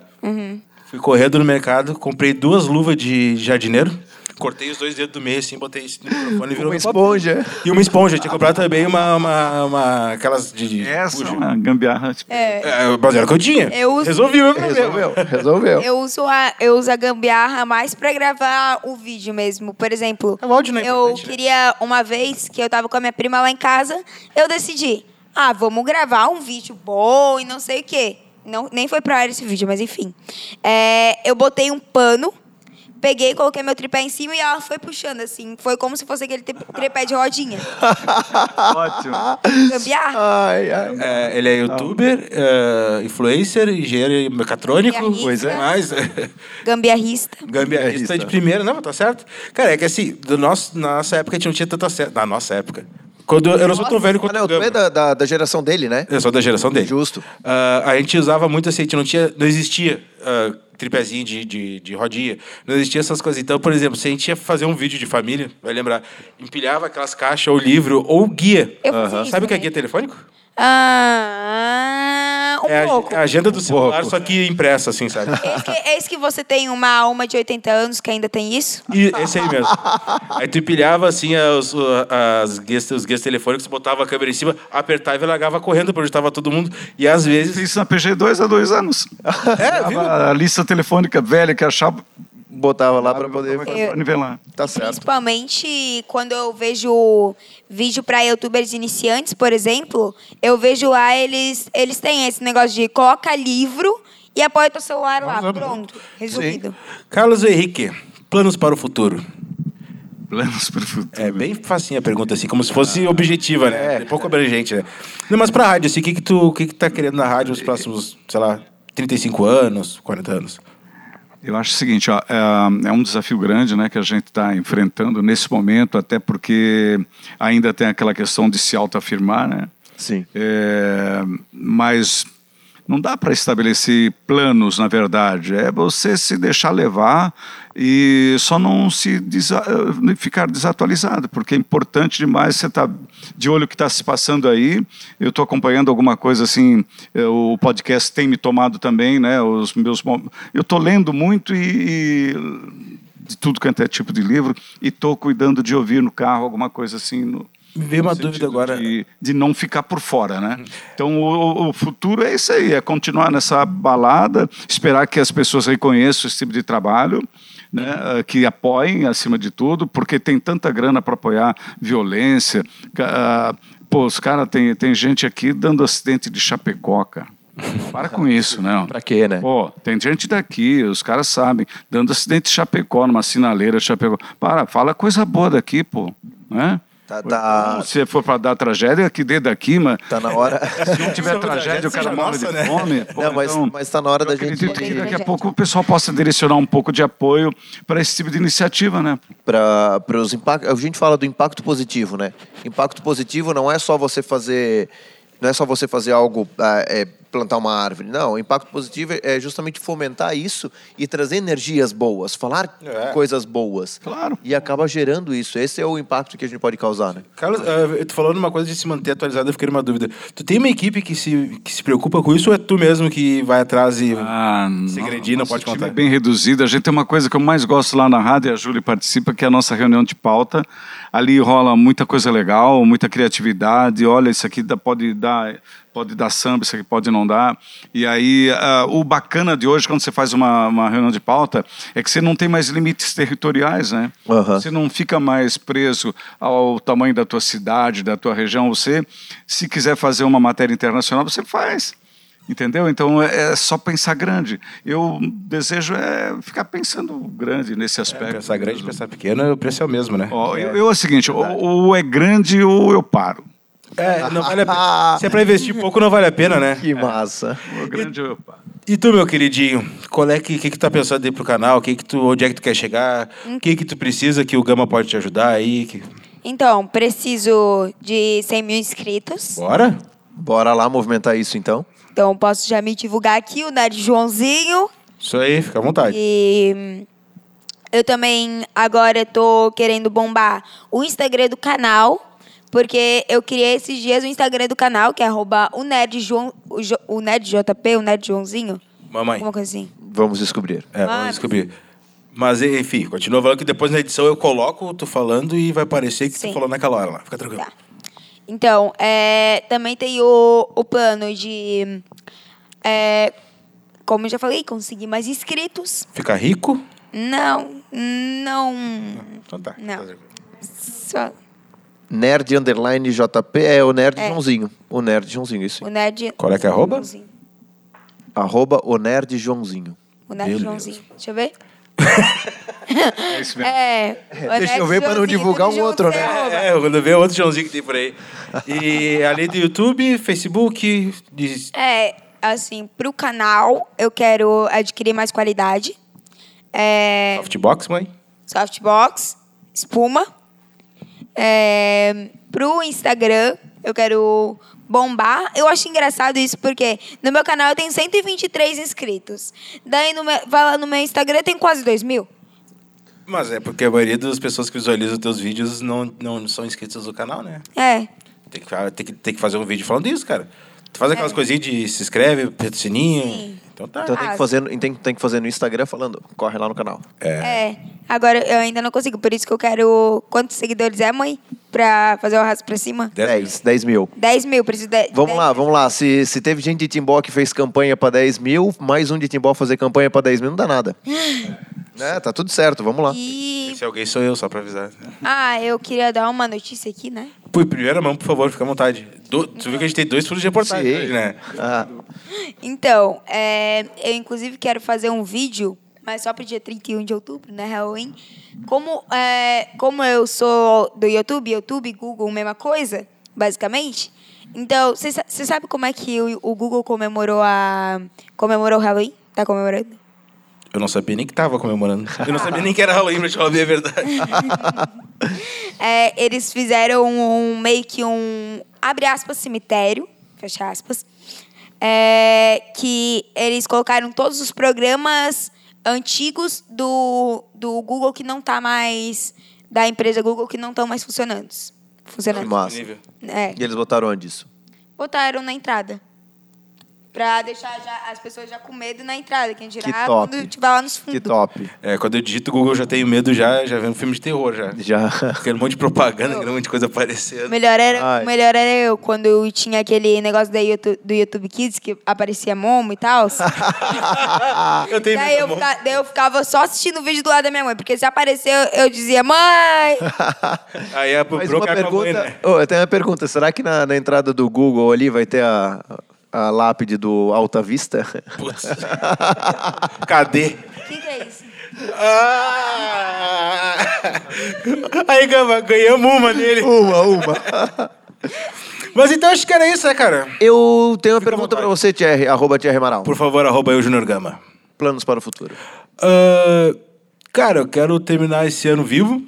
Fui correndo no mercado, comprei duas luvas de jardineiro, cortei os dois dedos do meio assim, botei isso no microfone e virou Uma esponja. E uma esponja. Tinha comprado também uma, uma, uma aquelas de. de Essa é puxa. uma gambiarra. Tipo, é, É, mas era o que eu tinha. Eu uso- Resolvi o meu problema. Resolveu, resolveu. eu uso a, eu uso a gambiarra mais pra gravar o vídeo mesmo. Por exemplo, O áudio não é eu né? queria uma vez que eu tava com a minha prima lá em casa, eu decidi, ah, vamos gravar um vídeo bom e não sei o quê. Não, nem foi pra área esse vídeo, mas enfim. É, eu botei um pano, peguei, coloquei meu tripé em cima e ela foi puxando assim. Foi como se fosse aquele tri- tripé de rodinha. <laughs> Ótimo. Gambiarra. Ai, ai. É, ele é youtuber, é, influencer, engenheiro mecatrônico. Pois é. Mais. Gambiarrista. Gambiarrista de primeira, não, tá certo. Cara, é que assim, do nosso, na nossa época a gente não tinha tanta certo. Na nossa época. Quando eu não sou tão velho Ah, quanto não, o tu é da, da, da geração dele, né? Eu sou da geração dele. Justo. Ah, a gente usava muito assim, a gente não tinha. Não existia ah, tripézinho de, de, de rodinha. Não existia essas coisas. Então, por exemplo, se a gente ia fazer um vídeo de família, vai lembrar, empilhava aquelas caixas, ou livro, ou guia. Eu fazia isso Sabe o que é guia telefônico? Ah, um é a- pouco. a, agenda do celular, pouco. só que impressa, assim, sabe? Esse que, esse que você tem uma alma de 80 anos que ainda tem isso? E esse aí mesmo. Aí tu empilhava assim os, as guias, os guias telefônicos, botava a câmera em cima, apertava e largava correndo pra onde estava todo mundo. E às vezes. Isso na PG2 há dois anos. É, viu? Tava A lista telefônica velha que achava. Botava lá pra poder. Nivelar. Tá certo. Principalmente quando eu vejo vídeo para youtubers iniciantes, por exemplo, eu vejo lá eles eles têm esse negócio de coloca livro e apoia teu celular lá, Vamos, pronto, resolvido. Carlos Henrique, planos para o futuro. Planos para o futuro. É bem facinha a pergunta, assim, como se fosse objetiva, né? É pouco abrangente, né? Não, mas pra rádio, assim, o que que tu, o que que tá querendo na rádio nos próximos, sei lá, 35 anos, 40 anos? Eu acho o seguinte, ó, é, é um desafio grande né, que a gente está enfrentando nesse momento, até porque ainda tem aquela questão de se autoafirmar, né? Sim. É, mas não dá para estabelecer planos, na verdade. É você se deixar levar e só não se desa eh, ficar desatualizado, porque é importante demais você estar de olho o que está se passando aí. Eu estou acompanhando alguma coisa assim, eh, o podcast tem me tomado também, né? Os meus, eu estou lendo muito e, e de tudo quanto é tipo de livro e estou cuidando de ouvir no carro alguma coisa assim. No, Me veio uma dúvida agora. De, de não ficar por fora, né? Então, o, o futuro é isso aí, é continuar nessa balada, esperar que as pessoas reconheçam esse tipo de trabalho, né? eh, que apoiem acima de tudo, porque tem tanta grana para apoiar violência. Ah, Pô, os caras, tem, tem gente aqui dando acidente de Chapecó, cara. <laughs> Para com isso, né? Pra quê, né? Pô, tem gente daqui, os caras sabem, dando acidente de Chapecó, numa sinaleira de Chapecó. Para, fala coisa boa daqui, pô. Né? Tá, tá, Então, se for para dar tragédia, que dê daqui, mas tá na hora. <laughs> se não tiver tragédia, o cara seja morre de né? fome. Pô, Não, mas, então, mas tá na hora da eu gente acredito que daqui a pouco o pessoal possa direcionar um pouco de apoio para esse tipo de iniciativa, né? para os impactos. A gente fala do impacto positivo, né? Impacto positivo não é só você fazer, não é só você fazer algo, ah, é, plantar uma árvore. Não, o impacto positivo é justamente fomentar isso e trazer energias boas, falar É. coisas boas. Claro. E acaba gerando isso. Esse é o impacto que a gente pode causar, né? Carlos, eh, tu falou numa coisa de se manter atualizado, eu fiquei numa dúvida. Tu tem uma equipe que se, que se preocupa com isso ou é tu mesmo que vai atrás e... Ah, Segredinho, não nosso pode contar. É bem reduzido. A gente tem uma coisa que eu mais gosto lá na rádio, e a Júlia participa, que é a nossa reunião de pauta. Ali rola muita coisa legal, muita criatividade. Olha, isso aqui dá- pode dar, pode dar samba, isso aqui pode não dar. E aí, ah, o bacana de hoje, quando você faz uma, uma reunião de pauta, é que você não tem mais limites territoriais, né? Aham. Você não fica mais preso ao tamanho da tua cidade, da tua região. Você, se quiser fazer uma matéria internacional, você faz. Entendeu? Então é é só pensar grande. Eu desejo é ficar pensando grande nesse aspecto. Pensar grande, mesmo. pensar pequeno, o preço é o mesmo, né? Ó, eu, eu é o seguinte, ou, ou é grande ou eu paro. É, não vale a pena. Se é pra investir <laughs> pouco, não vale a pena, né? Que massa. É grande paro. E tu, meu queridinho, qual é que, que, que tu tá pensando aí pro canal? Que que tu, onde é que tu quer chegar? O que que tu precisa que o Gama pode te ajudar aí? Que... Então, preciso de 100 mil inscritos. Bora? Bora lá movimentar isso então. Então, posso já me divulgar aqui, o Nerd Joãozinho. Isso aí, fica à vontade. E hum, eu também agora tô querendo bombar o Instagram do canal, porque eu criei esses dias o Instagram do canal, que é arroba o Nerd, João, o, Jo- o Nerd JP, o Nerd Joãozinho. Mamãe. Alguma coisa assim. Vamos descobrir. É, Ah, vamos descobrir. Mas, enfim, continua falando que depois na edição eu coloco tu falando e vai parecer que Sim. tu falou naquela hora lá. Fica tranquilo. Tá. Então, é, também tem o, o plano de, é, como eu já falei, conseguir mais inscritos. Fica rico? Não, não, Então tá. Não. Tá tranquilo. só Nerd underline JP é o Nerd É. Joãozinho. O Nerd Joãozinho, isso. o Nerd... Qual é que é a arroba? Joãozinho. Arroba o Nerd Joãozinho. O Nerd Beleza. Joãozinho. Deixa eu ver. <laughs> É isso mesmo. É. o Deixa eu ver pra não divulgar um outro, né? É, é, quando vê outro Joãozinho que tem por aí. E <laughs> além do YouTube, Facebook, de- É, assim, pro canal, eu quero adquirir mais qualidade. É, Softbox, mãe? softbox, espuma. É, pro Instagram, eu quero bombar. Eu acho engraçado isso porque no meu canal eu tenho 123 inscritos. Daí, no meu, vai lá no meu Instagram, tem quase 2 mil. Mas é porque a maioria das pessoas que visualizam os teus vídeos não, não são inscritas no canal, né? É. Tem que, tem, que, tem que fazer um vídeo falando isso, cara. Tu faz aquelas coisinhas de se inscreve, aperta o sininho. Sim. Então tá. Então tem Ah, que, fazer, no- tem, tem que fazer no Instagram falando, corre lá no canal. É. É. Agora eu ainda não consigo, por isso que eu quero. Quantos seguidores é, mãe? Pra fazer o arrasto pra cima? 10, 10 mil. 10 mil, preciso de. Vamos 10 lá, mil. vamos lá. Se, se teve gente de Timbó que fez campanha pra 10 mil, mais um de Timbó fazer campanha pra 10 mil, não dá nada. <laughs> é, tá tudo certo, vamos lá. E. Se alguém sou eu, só pra avisar. Ah, eu queria dar uma notícia aqui, né? Pô, primeira mão, por favor, fica à vontade. Do, tu viu que a gente tem dois furos de reportagem Sim. hoje, né? Ah, Então, é, eu inclusive quero fazer um vídeo, mas só pro dia 31 de outubro, né, Halloween. Como, é, como eu sou do YouTube, YouTube, Google, mesma coisa, basicamente. Então, você sabe como é que o, o Google comemorou a comemorou o Halloween? Tá comemorando? Eu não sabia nem que tava comemorando. Eu não sabia nem que era Halloween, pra te falar a verdade. <laughs> É, eles fizeram um meio que um abre aspas cemitério, fecha aspas, é, que eles colocaram todos os programas antigos do, do Google que não tá mais da empresa Google que não estão mais funcionando. que Funcionando. massa. Nível. É, E eles botaram onde isso? botaram na entrada. Pra deixar já, as pessoas já com medo na entrada, quem dirá Que top. quando tiver lá nos fundos. Que top. É, quando eu digito Google, eu já tenho medo, já, já vendo filme de terror, já. Já. Aquele monte de propaganda, aquele monte de coisa aparecendo. melhor era, Ai. melhor era eu, quando eu tinha aquele negócio da YouTube, do YouTube Kids, que aparecia Momo e tal. <laughs> Eu tenho daí, medo, eu fica- daí eu ficava só assistindo o vídeo do lado da minha mãe, porque se apareceu, eu dizia, mãe! <laughs> Aí é pro Mas uma cara com a mãe, pergunta. né? Ô, eu tenho uma pergunta. Será que na, na entrada do Google ali vai ter a, a lápide do Alta Vista? Putz. <laughs> Cadê? O que, que é isso? Ah! Aí, Gama, ganhamos uma nele. uma, uma. Mas então acho que era isso, né, cara? Eu tenho uma Fica pergunta pra você, Thierry, arroba Thierry Amaral. Por favor, arroba eu, Junior Gama. Planos para o futuro. Ah, cara, eu quero terminar esse ano vivo.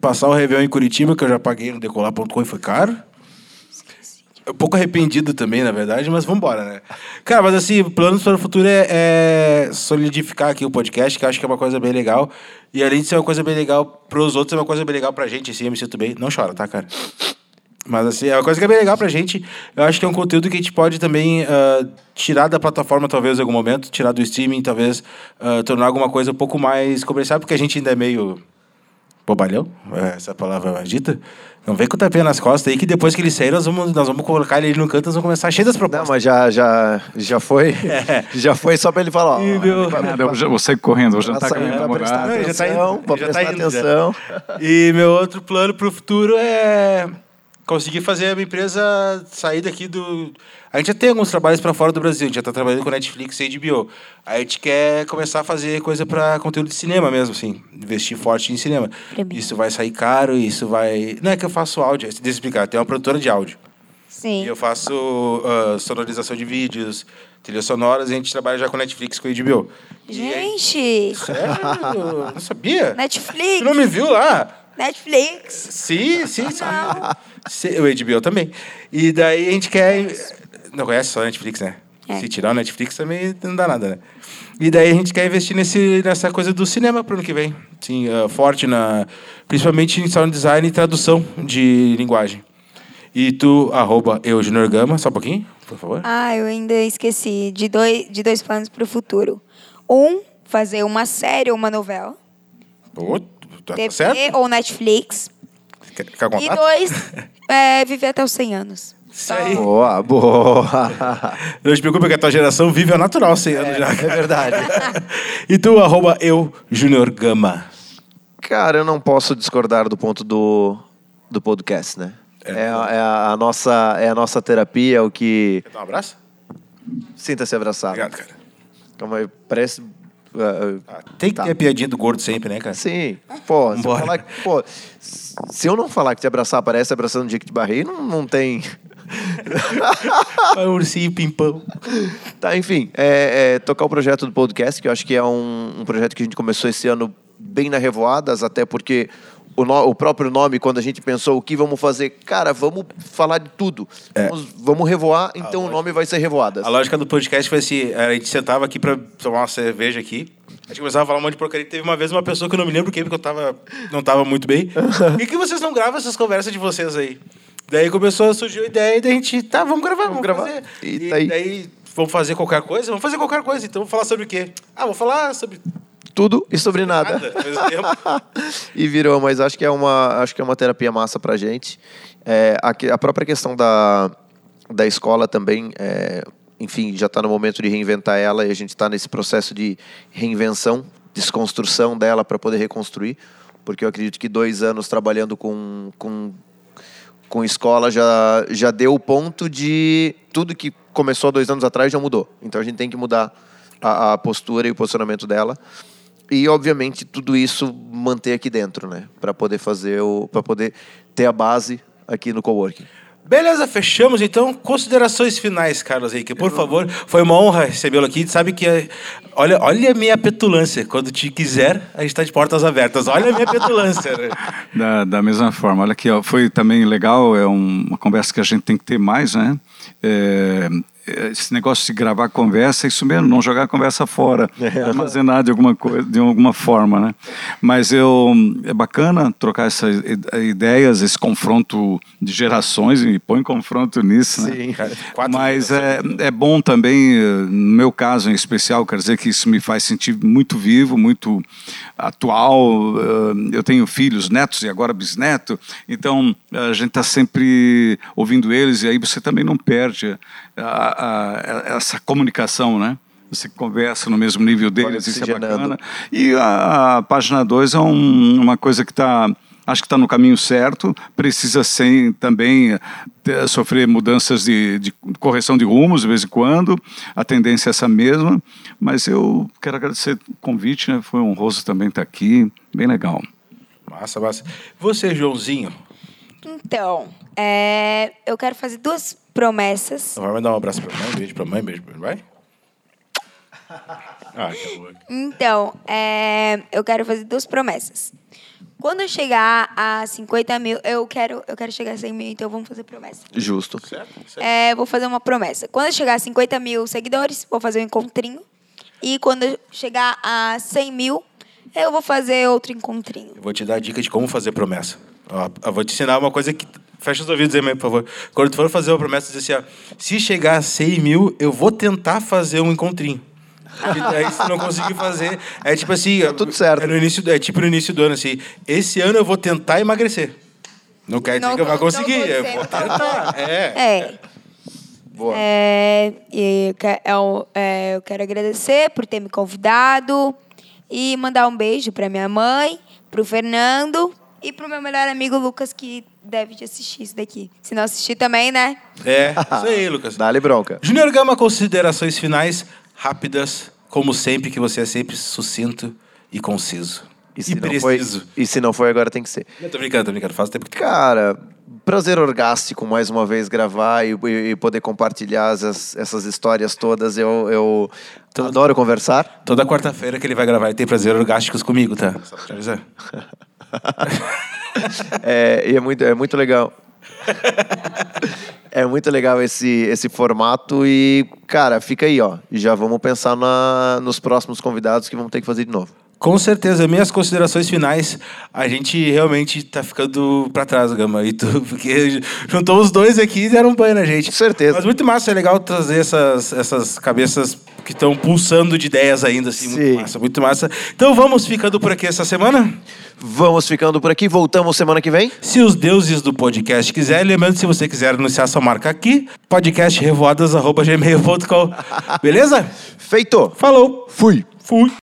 Passar o Réveillon em Curitiba, que eu já paguei no decolar.com e foi caro. Um pouco arrependido também, na verdade, mas vambora, né? Cara, mas assim, planos para o futuro é, é solidificar aqui o podcast, que eu acho que é uma coisa bem legal. E além de ser uma coisa bem legal pros outros, é uma coisa bem legal pra gente, assim, eu me sinto bem. Não chora, tá, cara? Mas assim, é uma coisa que é bem legal pra gente. Eu acho que é um conteúdo que a gente pode também ah, tirar da plataforma, talvez, em algum momento, tirar do streaming, talvez ah, tornar alguma coisa um pouco mais comercial, porque a gente ainda é meio bobalhão, é essa palavra maldita. Não vem com o tapinha nas costas aí, que depois que ele sair, nós vamos, nós vamos colocar ele no canto, nós vamos começar cheio das Não, propostas. mas já, já, já foi. Já foi só pra ele falar, ó. Meu. Eu já- vou sair correndo, vou jantar Pra, com a minha namorada. Não, já tá indo, pra tá prestar indo já. atenção. E meu outro plano pro futuro é conseguir fazer a minha empresa sair daqui do. A gente já tem alguns trabalhos para fora do Brasil, a gente já está trabalhando com Netflix e HBO. A gente quer começar a fazer coisa para conteúdo de cinema mesmo, assim, investir forte em cinema. Isso vai sair caro, isso vai. Não é que eu faço áudio, deixa eu explicar, tem uma produtora de áudio. Sim. E eu faço ah, sonorização de vídeos, trilhas sonoras, e a gente trabalha já com Netflix com HBO. E aí- Gente, Sério? Não sabia? Netflix. Tu não me viu lá? Netflix. Sim, sim, sim. Sim, O HBO também. E daí a gente quer. Não conhece só a Netflix, né? É. Se tirar o Netflix também não dá nada, né? E daí a gente quer investir nesse, nessa coisa do cinema pro ano que vem. Sim, ah, forte na. Principalmente em sound design e tradução de linguagem. E tu, arroba eu, Junior Gama, só um pouquinho, por favor. Ah, eu ainda esqueci de dois, de dois planos para o futuro. Um, fazer uma série ou uma novela. Pô, tá, TV tá certo? ou Netflix. Quer, quer E dois, <laughs> é, viver até os 100 anos. Isso aí. Boa, boa. <laughs> Não te preocupe que a tua geração vive ao natural 100 anos já. É verdade. <laughs> E tu, arroba eu, Junior Gama. Cara, eu não posso discordar do ponto do, do podcast, né? É, a- é a, a nossa, é a nossa terapia, é o que. Quer dar um abraço? Sinta-se abraçado. Obrigado, cara. Calma aí, parece. Ah, Ah, Tem que Tá. ter a piadinha do gordo sempre, né, cara? Sim. Pô, se eu, falar, pô, se eu não falar que te abraçar parece abraçando o dia que te barrei, não, não tem. Ursinho pimpão. Tá, enfim, é, é, tocar o projeto do podcast, que eu acho que é um, um projeto que a gente começou esse ano bem na Revoadas, até porque o, no- o próprio nome, quando a gente pensou o que vamos fazer, cara, vamos falar de tudo. Vamos, vamos revoar, então o nome vai ser Revoadas. A lógica do podcast foi assim: a gente sentava aqui pra tomar uma cerveja aqui. A gente começava a falar um monte de porcaria. Teve uma vez uma pessoa que eu não me lembro quem, porque eu tava, não tava muito bem. <laughs> e que vocês não gravam essas conversas de vocês aí? Daí começou a surgir a ideia e daí a gente, tá, vamos gravar, vamos, gravar. fazer. E E, tá aí. daí, vamos fazer qualquer coisa? Vamos fazer qualquer coisa. Então, vamos falar sobre o quê? Ah, vou falar sobre Tudo e sobre nada. <laughs> e virou, mas acho que é uma, acho que é uma terapia massa pra gente. É, a, a própria questão da, da escola também, é, enfim, já está no momento de reinventar ela e a gente está nesse processo de reinvenção, desconstrução dela para poder reconstruir, porque eu acredito que dois anos trabalhando com, com, com escola já, já deu o ponto de tudo que começou dois anos atrás já mudou. Então a gente tem que mudar a, a postura e o posicionamento dela. E, obviamente, tudo isso manter aqui dentro, né? Para poder fazer o. para poder ter a base aqui no coworking. Beleza, fechamos então. Considerações finais, Carlos Henrique, por favor. Foi uma honra recebê-lo aqui. Sabe que. Olha, olha a minha petulância. Quando te quiser, a gente está de portas abertas. Olha a minha petulância. né? <laughs> Da, da mesma forma, olha aqui, ó, foi também legal, é um- uma conversa que a gente tem que ter mais, né? É, esse negócio de gravar conversa, é isso mesmo, não jogar a conversa fora, armazenar de alguma coisa, de alguma forma, né? Mas eu é bacana trocar essas ideias, esse confronto de gerações e põe confronto nisso, né? Sim. Cara, quatro Mas é, é bom também, no meu caso em especial, quer dizer que isso me faz sentir muito vivo, muito atual. Eu tenho filhos, netos e agora bisneto, então a gente está sempre ouvindo eles e aí você também não perde a- a- essa comunicação, né? Você conversa no mesmo nível deles, isso é bacana. E a, a página 2 é um- uma coisa que está. Acho que está no caminho certo, precisa sem, também eh, ter- sofrer mudanças de, de correção de rumos de vez em quando, a tendência é essa mesma, mas eu quero agradecer o convite, né? foi honroso também estar aqui, bem legal. Massa, massa. Você, Joãozinho, Então, é, eu quero fazer duas promessas. vai mandar um abraço pra mãe, um beijo pra mãe, beijo pra vai? Ah, amor. Então, é, eu quero fazer duas promessas. Quando eu chegar a 50 mil, eu quero, eu quero chegar a 100 mil, então vamos fazer promessa. Justo. Certo? certo. É, vou fazer uma promessa. Quando eu chegar a 50 mil seguidores, vou fazer um encontrinho. E quando eu chegar a 100 mil, eu vou fazer outro encontrinho. Eu vou te dar a dica de como fazer promessa. Eu vou te ensinar uma coisa que. Fecha os ouvidos aí, por favor. Quando tu for fazer uma promessa, diz assim: ó, se chegar a 100 mil, eu vou tentar fazer um encontrinho. E daí, se não conseguir fazer, é tipo assim. Tá tudo certo. É, no início, é tipo no início do ano, assim. Esse ano eu vou tentar emagrecer. Não quer dizer Não que eu não conseguir. Eu vou tentar. É. É. Boa. É, e eu que- eu, é, eu quero agradecer por ter me convidado e mandar um beijo para minha mãe, pro Fernando e pro meu melhor amigo Lucas, que deve de assistir isso daqui. Se não assistir também, né? É, <laughs> isso aí, Lucas. Dá-lhe bronca. Júnior Gama, considerações finais rápidas, como sempre, que você é sempre sucinto e conciso. E E, se, não foi, preciso. e se não foi, agora tem que ser. Eu tô brincando, tô brincando. Faz tempo que Cara, prazer orgástico mais uma vez gravar e, e- e poder compartilhar essas, essas histórias todas. Eu, eu adoro conversar. Toda quarta-feira que ele vai gravar, ele tem prazer orgásticos comigo, tá? <laughs> Só pra te avisar. <laughs> <laughs> É, e é muito, é muito legal. É muito legal esse, esse formato e, cara, fica aí, ó. Já vamos pensar na, nos próximos convidados que vamos ter que fazer de novo. Com certeza, minhas considerações finais, a gente realmente tá ficando pra trás, Gama, e tu, <laughs> porque juntou os dois aqui e deram um banho na gente. Com certeza. Mas muito massa, é legal trazer essas, essas cabeças que estão pulsando de ideias ainda, assim, Sim. muito massa, muito massa. Então vamos ficando por aqui essa semana? Vamos ficando por aqui. Voltamos semana que vem. Se os deuses do podcast quiserem, lembrando, se você quiser anunciar sua marca aqui, podcastrevoadas.gmail.com. <laughs> Beleza? Feito! Falou! Fui! Fui!